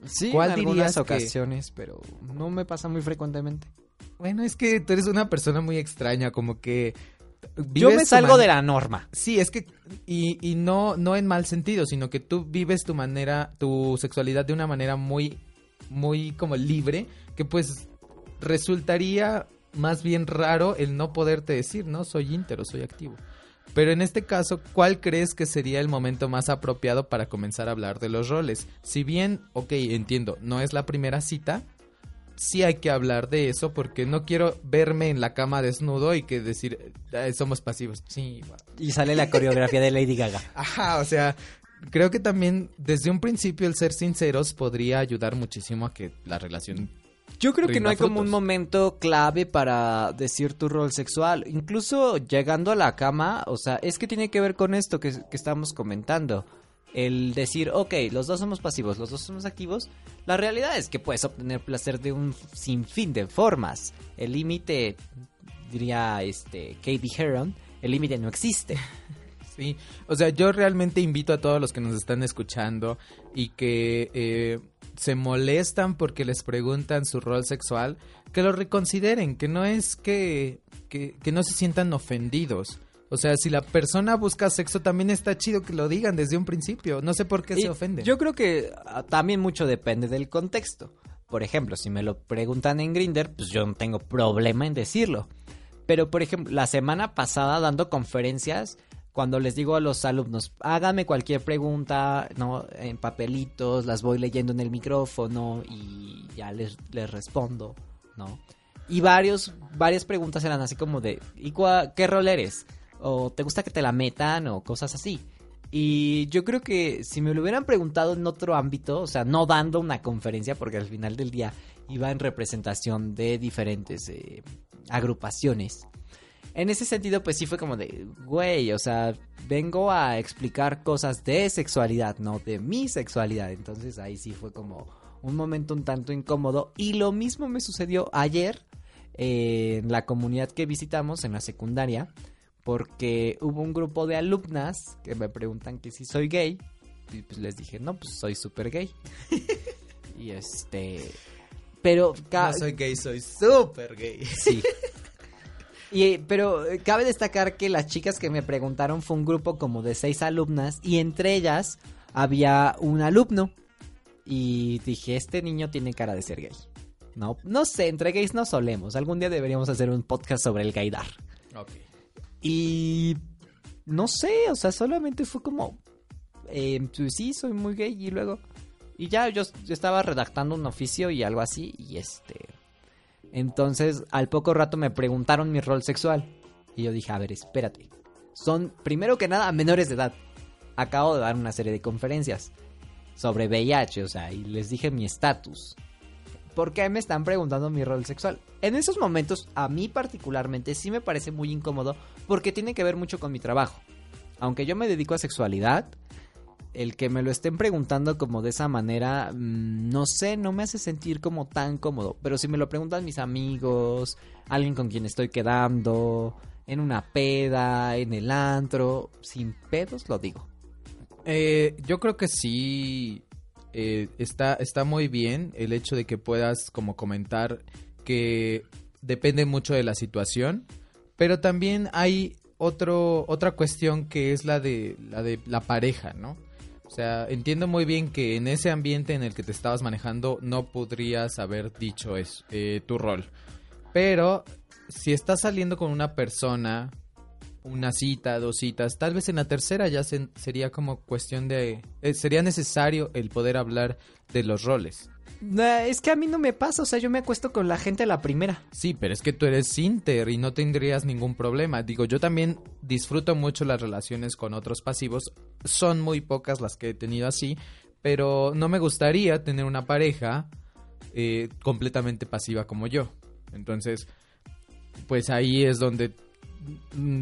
Sí, ¿Cuál en algunas que- ocasiones, pero no me pasa muy frecuentemente. Bueno, es que tú eres una persona muy extraña, como que... Yo me salgo man- de la norma. Sí, es que... Y, y no, no en mal sentido, sino que tú vives tu manera, tu sexualidad de una manera muy, muy como libre, que pues resultaría más bien raro el no poderte decir, ¿no? Soy íntero, soy activo. Pero en este caso, ¿cuál crees que sería el momento más apropiado para comenzar a hablar de los roles? Si bien, ok, entiendo, no es la primera cita, sí hay que hablar de eso porque no quiero verme en la cama desnudo y que decir, "Ay, somos pasivos. Sí. Y sale la coreografía de Lady Gaga. Ajá, o sea, creo que también desde un principio el ser sinceros podría ayudar muchísimo a que la relación... Yo creo que no hay como un momento clave para decir tu rol sexual. Incluso llegando a la cama, o sea, es que tiene que ver con esto que, que estamos comentando. El decir, ok, los dos somos pasivos, los dos somos activos. La realidad es que puedes obtener placer de un sinfín de formas. El límite, diría este Katie Heron, el límite no existe. Sí, o sea, yo realmente invito a todos los que nos están escuchando y que eh, se molestan porque les preguntan su rol sexual, que lo reconsideren, que no es que, que, que no se sientan ofendidos. O sea, si la persona busca sexo, también está chido que lo digan desde un principio. No sé por qué Y se ofenden. Yo creo que ah, también mucho depende del contexto. Por ejemplo, si me lo preguntan en Grinder, pues yo no tengo problema en decirlo. Pero, por ejemplo, la semana pasada dando conferencias, cuando les digo a los alumnos, háganme cualquier pregunta, ¿no? En papelitos, las voy leyendo en el micrófono y ya les, les respondo, ¿no? Y varios, varias preguntas eran así como de, ¿y cua- qué rol eres? ¿O te gusta que te la metan? O cosas así. Y yo creo que si me lo hubieran preguntado en otro ámbito, o sea, no dando una conferencia, porque al final del día iba en representación de diferentes eh, agrupaciones. En ese sentido, pues sí fue como de, güey, o sea, vengo a explicar cosas de sexualidad, no de mi sexualidad. Entonces ahí sí fue como un momento un tanto incómodo. Y lo mismo me sucedió ayer eh, en la comunidad que visitamos en la secundaria porque hubo un grupo de alumnas que me preguntan que si soy gay y pues les dije, no, pues soy súper gay. y este... Pero... No soy gay, soy súper gay. Sí. Y, eh, pero eh, cabe destacar que las chicas que me preguntaron fue un grupo como de seis alumnas y entre ellas había un alumno. Y dije, este niño tiene cara de ser gay. No, no sé, entre gays no solemos. Algún día deberíamos hacer un podcast sobre el gaydar. Ok. Y no sé, o sea, solamente fue como, eh, pues sí, soy muy gay y luego... Y ya yo, yo estaba redactando un oficio y algo así y este... Entonces al poco rato me preguntaron mi rol sexual y yo dije, a ver, espérate. Son, primero que nada, menores de edad. Acabo de dar una serie de conferencias sobre VIH, o sea, y les dije mi estatus. ¿Por qué me están preguntando mi rol sexual? En esos momentos, a mí particularmente, sí me parece muy incómodo porque tiene que ver mucho con mi trabajo. Aunque yo me dedico a sexualidad, el que me lo estén preguntando como de esa manera, mm, no sé, no me hace sentir como tan cómodo. Pero si me lo preguntan mis amigos, alguien con quien estoy quedando, en una peda, en el antro, sin pedos lo digo. Eh, yo creo que sí eh, está, está muy bien el hecho de que puedas como comentar que depende mucho de la situación, pero también hay otro, otra cuestión que es la de, la de la pareja, ¿no? O sea, entiendo muy bien que en ese ambiente en el que te estabas manejando no podrías haber dicho eso, eh, tu rol. Pero si estás saliendo con una persona una cita, dos citas, tal vez en la tercera ya se- sería como cuestión de... eh, sería necesario el poder hablar de los roles. Nah, es que a mí no me pasa, o sea, yo me acuesto con la gente a la primera. Sí, pero es que tú eres Inter y no tendrías ningún problema. Digo, yo también disfruto mucho las relaciones con otros pasivos. Son muy pocas las que he tenido así, pero no me gustaría tener una pareja eh, completamente pasiva como yo. Entonces, pues ahí es donde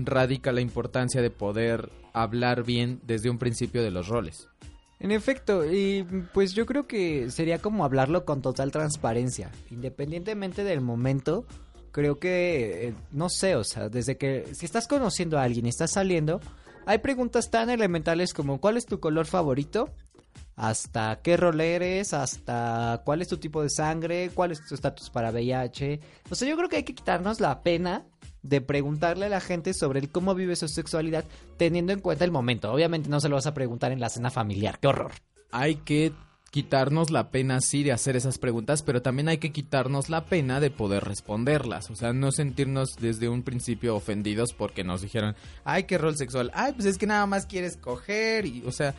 radica la importancia de poder hablar bien desde un principio de los roles. En efecto, y pues yo creo que sería como hablarlo con total transparencia, independientemente del momento. Creo que, eh, no sé, o sea, desde que si estás conociendo a alguien y estás saliendo, hay preguntas tan elementales como ¿cuál es tu color favorito? Hasta qué rol eres, hasta cuál es tu tipo de sangre, cuál es tu estatus para VIH. O sea, yo creo que hay que quitarnos la pena de preguntarle a la gente sobre cómo vive su sexualidad teniendo en cuenta el momento. Obviamente no se lo vas a preguntar en la cena familiar, qué horror. hay que quitarnos la pena sí de hacer esas preguntas, pero también hay que quitarnos la pena de poder responderlas. O sea, no sentirnos desde un principio ofendidos porque nos dijeron, ay, qué rol sexual. Ay, pues es que nada más quieres coger. Y, o sea,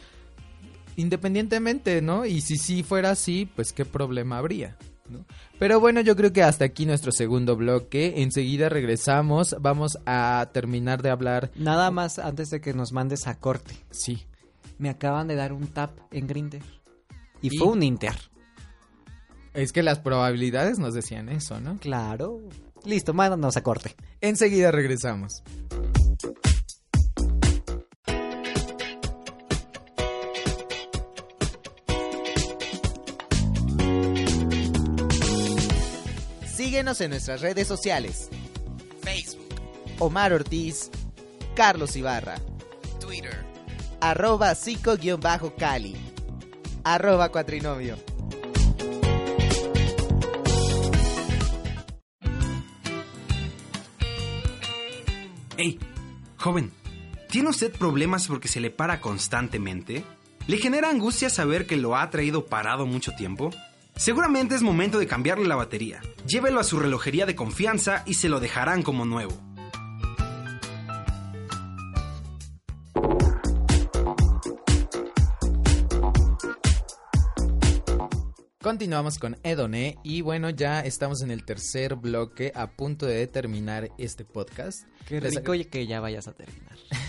independientemente, ¿no? Y si sí fuera así, pues qué problema habría. ¿No? Pero bueno, yo creo que hasta aquí nuestro segundo bloque. Enseguida regresamos. Vamos a terminar de hablar. Nada más antes de que nos mandes a corte. Sí. Me acaban de dar un tap en Grinder. Y, ¿Y? fue un Inter. Es que las probabilidades nos decían eso, ¿no? Claro. Listo, mándanos a corte. Enseguida regresamos. Síguenos en nuestras redes sociales. Facebook, Omar Ortiz, Carlos Ibarra, Twitter, arroba psico-cali, arroba cuatrinomio. Hey, joven, ¿tiene usted problemas porque se le para constantemente? ¿Le genera angustia saber que lo ha traído parado mucho tiempo? Seguramente es momento de cambiarle la batería. Llévelo a su relojería de confianza y se lo dejarán como nuevo. Continuamos con Edoné y bueno, ya estamos en el tercer bloque a punto de terminar este podcast. Qué Les rico oye, que ya vayas a terminar.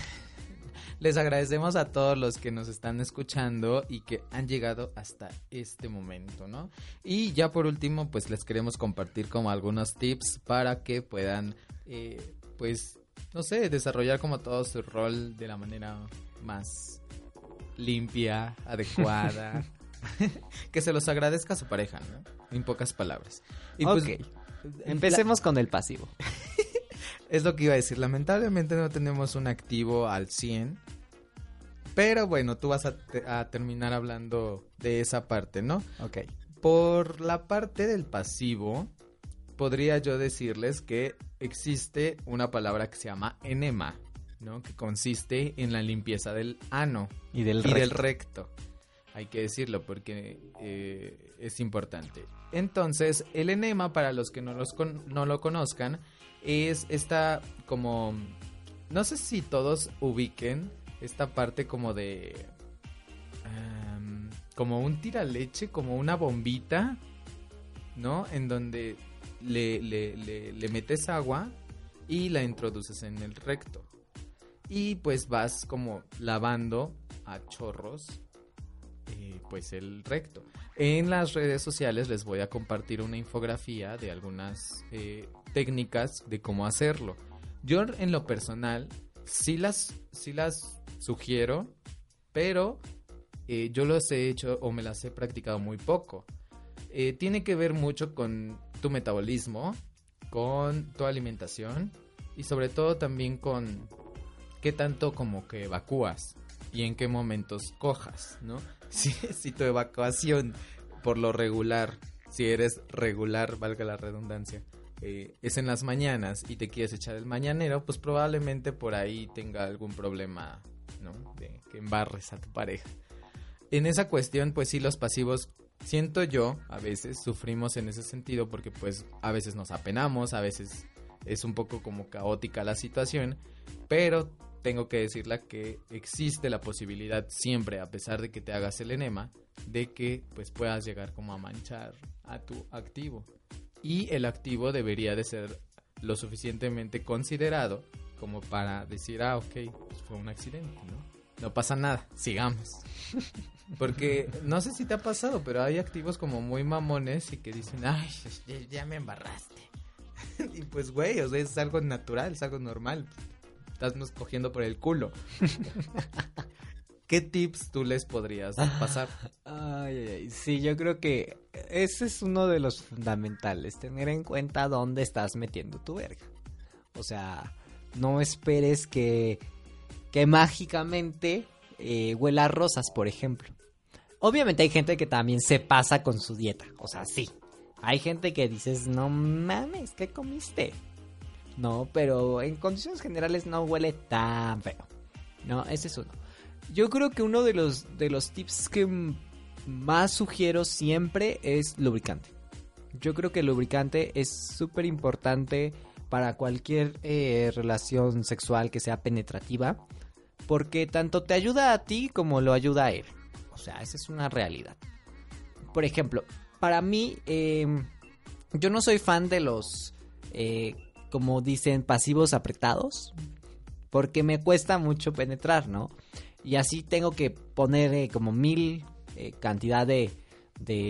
Les agradecemos a todos los que nos están escuchando y que han llegado hasta este momento, ¿no? Y ya por último, pues les queremos compartir como algunos tips para que puedan, eh, pues, no sé, desarrollar como todo su rol de la manera más limpia, adecuada. que se los agradezca a su pareja, ¿no? En pocas palabras. Y pues, Ok. Empecemos con el pasivo. es lo que iba a decir. Lamentablemente no tenemos un activo al 100. Pero bueno, tú vas a, te- a terminar hablando de esa parte, ¿no? Ok. Por la parte del pasivo, podría yo decirles que existe una palabra que se llama enema, ¿no? Que consiste en la limpieza del ano Y del y del recto. recto. Hay que decirlo porque eh, es importante. Entonces, el enema, para los que no, los con- no lo conozcan, es esta como... No sé si todos ubiquen esta parte como de... como un tiraleche, como una bombita, ¿no? En donde le- le- le metes agua y la introduces en el recto. Y pues vas como lavando a chorros pues el recto. En las redes sociales les voy a compartir una infografía de algunas eh, técnicas de cómo hacerlo. Yo en lo personal sí las, sí las sugiero, pero eh, yo los he hecho o me las he practicado muy poco. Eh, tiene que ver mucho con tu metabolismo, con tu alimentación y sobre todo también con qué tanto como que evacúas y en qué momentos cojas, ¿no? Si, si tu evacuación por lo regular, si eres regular, valga la redundancia, eh, es en las mañanas y te quieres echar el mañanero, pues probablemente por ahí tenga algún problema, ¿no? De que embarres a tu pareja. En esa cuestión, pues sí, los pasivos, siento yo, a veces sufrimos en ese sentido porque pues a veces nos apenamos, a veces es un poco como caótica la situación, pero tengo que decirle que existe la posibilidad siempre, a pesar de que te hagas el enema, de que pues puedas llegar como a manchar a tu activo. Y el activo debería de ser lo suficientemente considerado como para decir, ah, ok, pues fue un accidente, ¿no? No pasa nada, sigamos. Porque no sé si te ha pasado, pero hay activos como muy mamones y que dicen, ay, ya, ya me embarraste. y pues, güey, o sea, es algo natural, es algo normal. Estás cogiendo por el culo. ¿Qué tips tú les podrías pasar? Ay, ay, ay, sí, yo creo que ese es uno de los fundamentales, tener en cuenta dónde estás metiendo tu verga. O sea, no esperes que, que mágicamente eh, huela a rosas, por ejemplo. Obviamente hay gente que también se pasa con su dieta, o sea, sí. Hay gente que dices, no mames, ¿qué comiste? No, pero en condiciones generales no huele tan feo. No, ese es uno. Yo creo que uno de los, de los tips que más sugiero siempre es lubricante. Yo creo que el lubricante es súper importante para cualquier eh, relación sexual que sea penetrativa. Porque tanto te ayuda a ti como lo ayuda a él. O sea, esa es una realidad. Por ejemplo, para mí, eh, yo no soy fan de los, eh, como dicen, pasivos apretados. Porque me cuesta mucho penetrar, ¿no? Y así tengo que poner eh, como mil eh, cantidad de,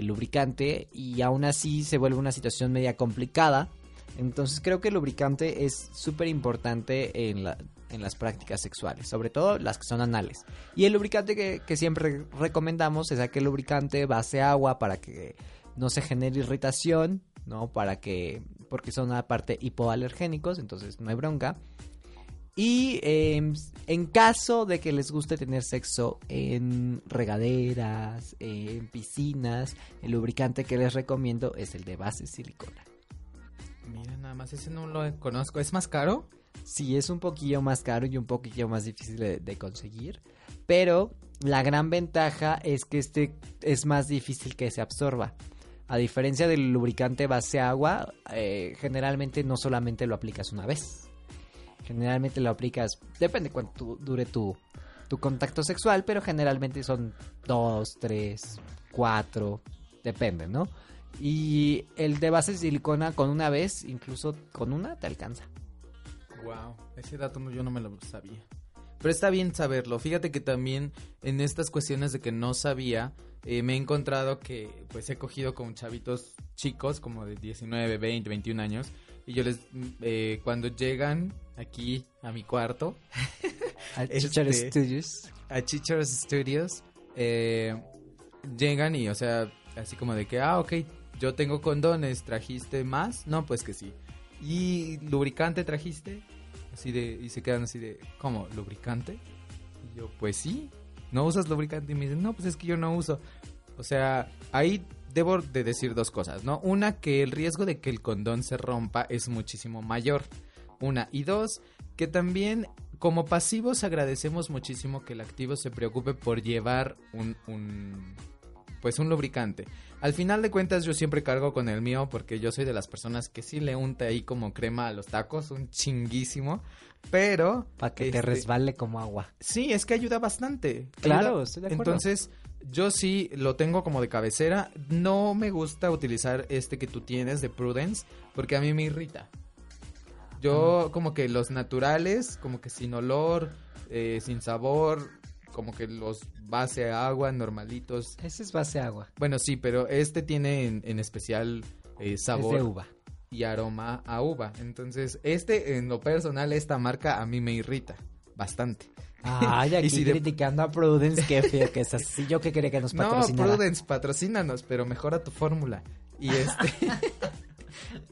lubricante y aún así se vuelve una situación media complicada. Entonces creo que el lubricante es súper importante en, la- en las prácticas sexuales, sobre todo las que son anales. Y el lubricante que, que siempre recomendamos es aquel lubricante base agua para que no se genere irritación, ¿no? Para que, porque son aparte hipoalergénicos, entonces no hay bronca. Y eh, en caso de que les guste tener sexo en regaderas, en piscinas, el lubricante que les recomiendo es el de base silicona. Mira, nada más, ese no lo conozco. ¿Es más caro? Sí, es un poquillo más caro y un poquillo más difícil de, de conseguir, pero la gran ventaja es que este es más difícil que se absorba. A diferencia del lubricante base agua, eh, generalmente no solamente lo aplicas una vez. Generalmente lo aplicas, depende cuánto dure tu, tu contacto sexual, pero generalmente son dos, tres, cuatro, depende, ¿no? Y el de base silicona con una vez, incluso con una te alcanza. Wow, ese dato yo no me lo sabía. Pero está bien saberlo. Fíjate que también en estas cuestiones de que no sabía, eh, me he encontrado que pues he cogido con chavitos chicos como de 19, 20, 21 años. Y yo les, mm, eh, cuando llegan aquí a mi cuarto, A Este- Chichar Studios. a Chichos Studios, eh, llegan y, o sea, así como de que, ah, ok, yo tengo condones, ¿trajiste más? No, pues que sí. ¿Y lubricante trajiste? Así de, y se quedan así de, ¿cómo? ¿Lubricante? Y yo, pues sí, ¿no usas lubricante? Y me dicen, no, pues es que yo no uso. O sea, ahí debo de decir dos cosas, ¿no? Una, que el riesgo de que el condón se rompa es muchísimo mayor. Una. Y dos, que también como pasivos agradecemos muchísimo que el activo se preocupe por llevar un, un pues un lubricante. Al final de cuentas yo siempre cargo con el mío porque yo soy de las personas que sí le unta ahí como crema a los tacos, un chinguísimo, pero Para que te este, resbale como agua. Sí, es que ayuda bastante. Claro, Ayuda- estoy de acuerdo. Entonces, yo sí lo tengo como de cabecera. No me gusta utilizar este que tú tienes de Prudence porque a mí me irrita. Yo como que los naturales, como que sin olor, eh, sin sabor, como que los base agua normalitos. Ese es base agua. Bueno, sí, pero este tiene en, en especial eh, sabor Es de uva. y aroma a uva. Entonces, este en lo personal, esta marca a mí me irrita bastante. Ay, aquí Y si de- criticando a Prudence, qué feo que es así. Yo que quería que nos No, patrocinara. Prudence, patrocínanos, pero mejora tu fórmula. Y este.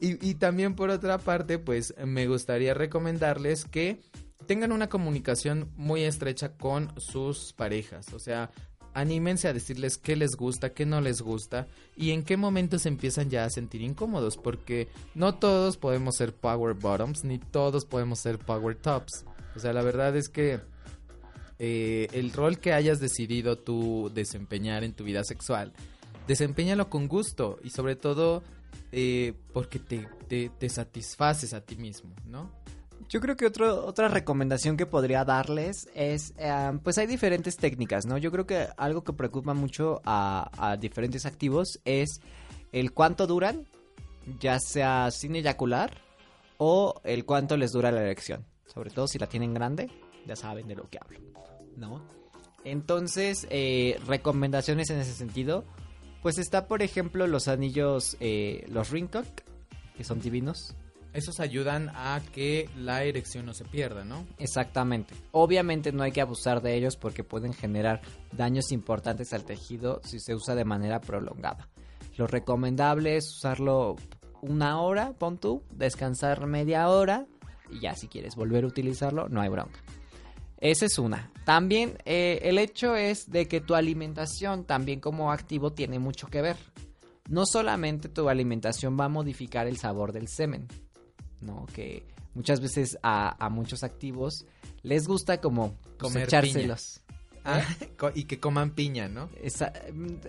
y, y también por otra parte, pues me gustaría recomendarles que tengan una comunicación muy estrecha con sus parejas. O sea, anímense a decirles qué les gusta, qué no les gusta y en qué momentos empiezan ya a sentir incómodos. Porque no todos podemos ser power bottoms, ni todos podemos ser power tops. O sea, la verdad es que eh, el rol que hayas decidido tú desempeñar en tu vida sexual, desempeñalo con gusto y sobre todo eh, porque te, te, te satisfaces a ti mismo, ¿no? Yo creo que otro, otra recomendación que podría darles es, eh, pues hay diferentes técnicas, ¿no? Yo creo que algo que preocupa mucho a, a diferentes activos es el cuánto duran, ya sea sin eyacular o el cuánto les dura la erección. Sobre todo si la tienen grande, ya saben de lo que hablo, ¿no? Entonces, eh, recomendaciones en ese sentido, pues está por ejemplo los anillos, eh, los ring cock, que son divinos. Esos ayudan a que la erección no se pierda, ¿no? Exactamente. Obviamente no hay que abusar de ellos porque pueden generar daños importantes al tejido si se usa de manera prolongada. Lo recomendable es usarlo una hora, pon tú, descansar media hora y ya si quieres volver a utilizarlo, no hay bronca. Esa es una. También eh, el hecho es de que tu alimentación también como activo tiene mucho que ver. No solamente tu alimentación va a modificar el sabor del semen, ¿no? Que muchas veces a, a muchos activos les gusta como Comer echárselos. Ah, y que coman piña, ¿no? Esa-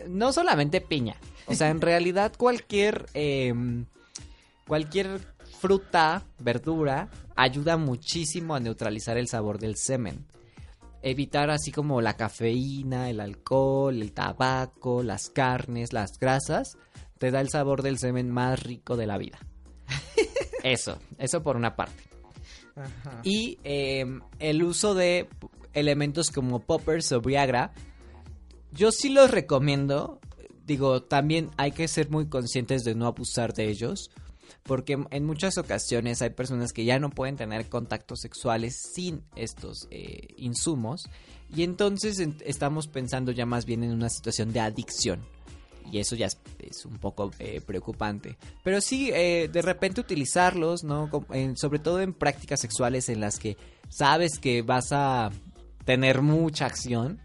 no solamente piña. O sea, en realidad cualquier em, cualquier fruta, verdura, ayuda muchísimo a neutralizar el sabor del semen. Evitar así como la cafeína, el alcohol, el tabaco, las carnes, las grasas, te da el sabor del semen más rico de la vida. Eso, eso por una parte. Y em, el uso de elementos como poppers o Viagra, yo sí los recomiendo. Digo, también hay que ser muy conscientes de no abusar de ellos. Porque en muchas ocasiones hay personas que ya no pueden tener contactos sexuales sin estos eh, insumos. Y entonces en- estamos pensando ya más bien en una situación de adicción. Y eso ya es, un poco eh, preocupante. Pero sí, eh, de repente utilizarlos, ¿no? Sobre todo en prácticas sexuales en las que sabes que vas a tener mucha acción.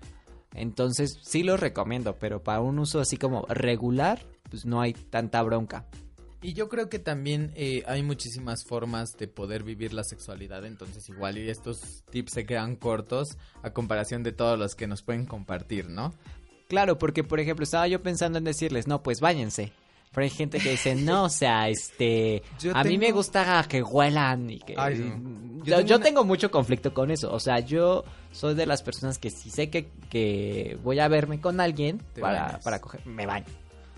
Entonces sí los recomiendo, pero para un uso así como regular, pues no hay tanta bronca. Y yo creo que también eh, hay muchísimas formas de poder vivir la sexualidad, entonces igual y estos tips se quedan cortos a comparación de todos los que nos pueden compartir, ¿no? Claro, porque por ejemplo estaba yo pensando en decirles, no, pues váyanse. Pero hay gente que dice, no, o sea, este, Yo a mí me gusta que huelan y que... Ay, no. Yo, Yo yo tengo tengo, mucho conflicto con eso. O sea, yo soy de las personas que si sé que, que voy a verme con alguien para, para coger, me baño.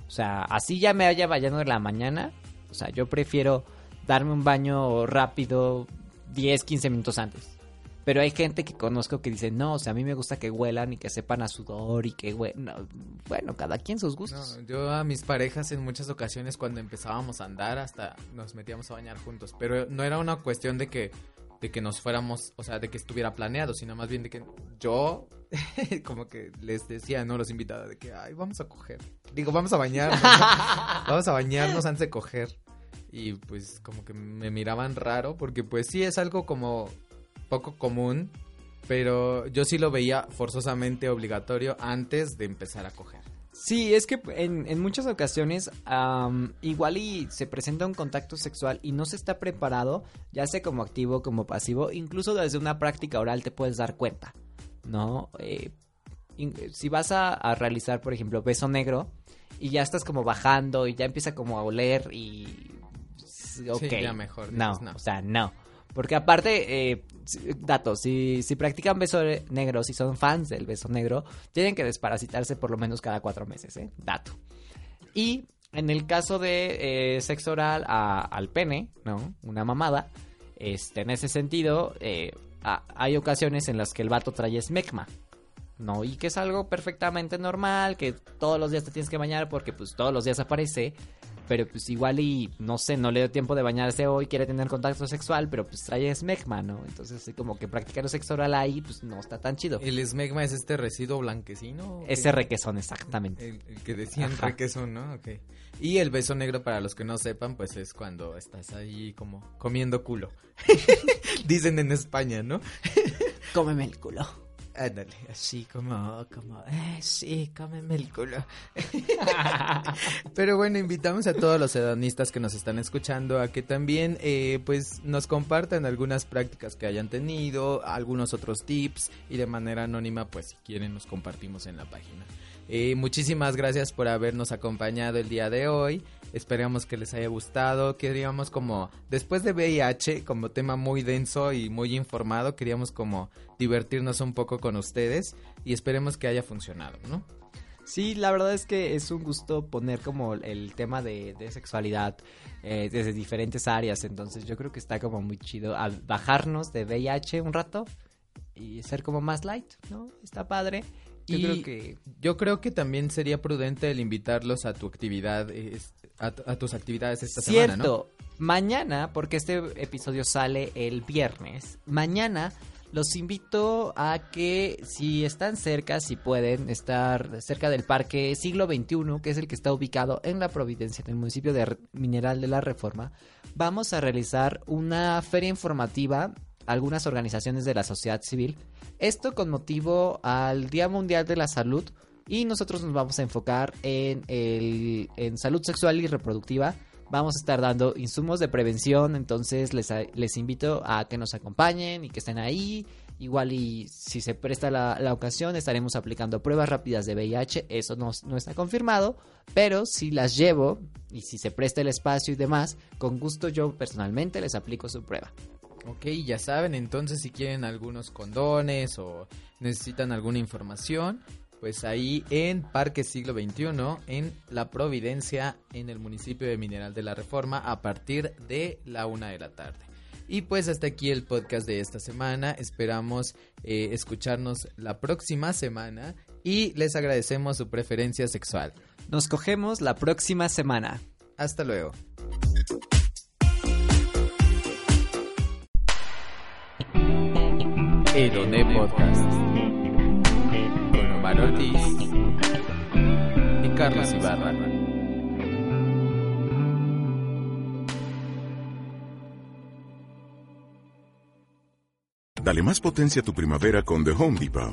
O sea, así ya me haya bañado en la mañana. O sea, yo prefiero darme un baño rápido 10, 15 minutos antes. Pero hay gente que conozco que dice, no, o sea, a mí me gusta que huelan y que sepan a sudor y que huelan. bueno, cada quien sus gustos. No, yo a mis parejas en muchas ocasiones cuando empezábamos a andar hasta nos metíamos a bañar juntos, pero no era una cuestión de que de que nos fuéramos, o sea, de que estuviera planeado, sino más bien de que yo como que les decía, no los invitaba de que, ay, vamos a coger. Digo, vamos a bañarnos. ¿no? vamos a bañarnos antes de coger. Y pues como que me miraban raro porque pues sí es algo como poco común, pero yo sí lo veía forzosamente obligatorio antes de empezar a coger. Sí, es que en, en muchas ocasiones am, igual y se presenta un contacto sexual y no se está preparado, ya sea como activo como pasivo, incluso desde una práctica oral te puedes dar cuenta, ¿no? Eh, si vas a, a realizar, por ejemplo, beso negro y ya estás como bajando y ya empieza como a oler y... Ok, ya mejor, No, no. o sea, no. Porque aparte, eh, datos, si, si practican beso negro, si son fans del beso negro, tienen que desparasitarse por lo menos cada cuatro meses, ¿eh? Dato. Y en el caso de eh, sexo oral al pene, ¿no? Una mamada, este, en ese sentido, eh, hay ocasiones en las que el vato trae esmegma. ¿no? Y que es algo perfectamente normal, que todos los días te tienes que bañar porque pues todos los días aparece, pero pues igual y no sé, no le dio tiempo de bañarse hoy, quiere tener contacto sexual, pero pues trae esmegma, ¿no? Entonces así como que practicar sexo oral ahí pues no está tan chido. ¿El esmegma es este residuo blanquecino? Ese requesón, exactamente. El, el que decían Ajá. requesón, ¿no? Ok. Y el beso negro, para los que no sepan, pues es cuando estás ahí como comiendo culo. Dicen en España, ¿no? Cómeme el culo. Ándale, así como, como, eh, sí, cómeme el culo. Pero bueno, invitamos a todos los hedonistas que nos están escuchando a que también, eh, pues, nos compartan algunas prácticas que hayan tenido, algunos otros tips y de manera anónima, pues, si quieren, nos compartimos en la página. Eh, muchísimas gracias por habernos acompañado el día de hoy. Esperamos que les haya gustado. Queríamos como, después de VIH, como tema muy denso y muy informado, queríamos como divertirnos un poco con ustedes y esperemos que haya funcionado, ¿no? Sí, la verdad es que es un gusto poner como el tema de, sexualidad eh, desde diferentes áreas. Entonces yo creo que está como muy chido bajarnos de VIH un rato y ser como más light, ¿no? Está padre. Yo Y creo que Yo creo que también sería prudente el invitarlos a tu actividad, a, tu- a tus actividades esta semana, ¿no? Cierto. Mañana, porque este episodio sale el viernes, mañana los invito a que si están cerca, si pueden estar cerca del parque Siglo XXI, que es el que está ubicado en la Providencia, en el municipio de Mineral de la Reforma, vamos a realizar una feria informativa algunas organizaciones de la sociedad civil. Esto con motivo al Día Mundial de la Salud y nosotros nos vamos a enfocar en, el, en salud sexual y reproductiva. Vamos a estar dando insumos de prevención, entonces les, les invito a que nos acompañen y que estén ahí. Igual y si se presta la, la ocasión estaremos aplicando pruebas rápidas de VIH, eso no, no está confirmado, pero si las llevo y si se presta el espacio y demás, con gusto yo personalmente les aplico su prueba. Ok, ya saben, entonces si quieren algunos condones o necesitan alguna información, pues ahí en Parque Siglo XXI, en La Providencia, en el municipio de Mineral de la Reforma, a partir de la una de la tarde. Y pues hasta aquí el podcast de esta semana. Esperamos eh, escucharnos la próxima semana y les agradecemos su preferencia sexual. Nos cogemos la próxima semana. Hasta luego. Eroné Podcast con Omar Ortiz y Carlos Ibarra. Dale más potencia a tu primavera con The Home Depot.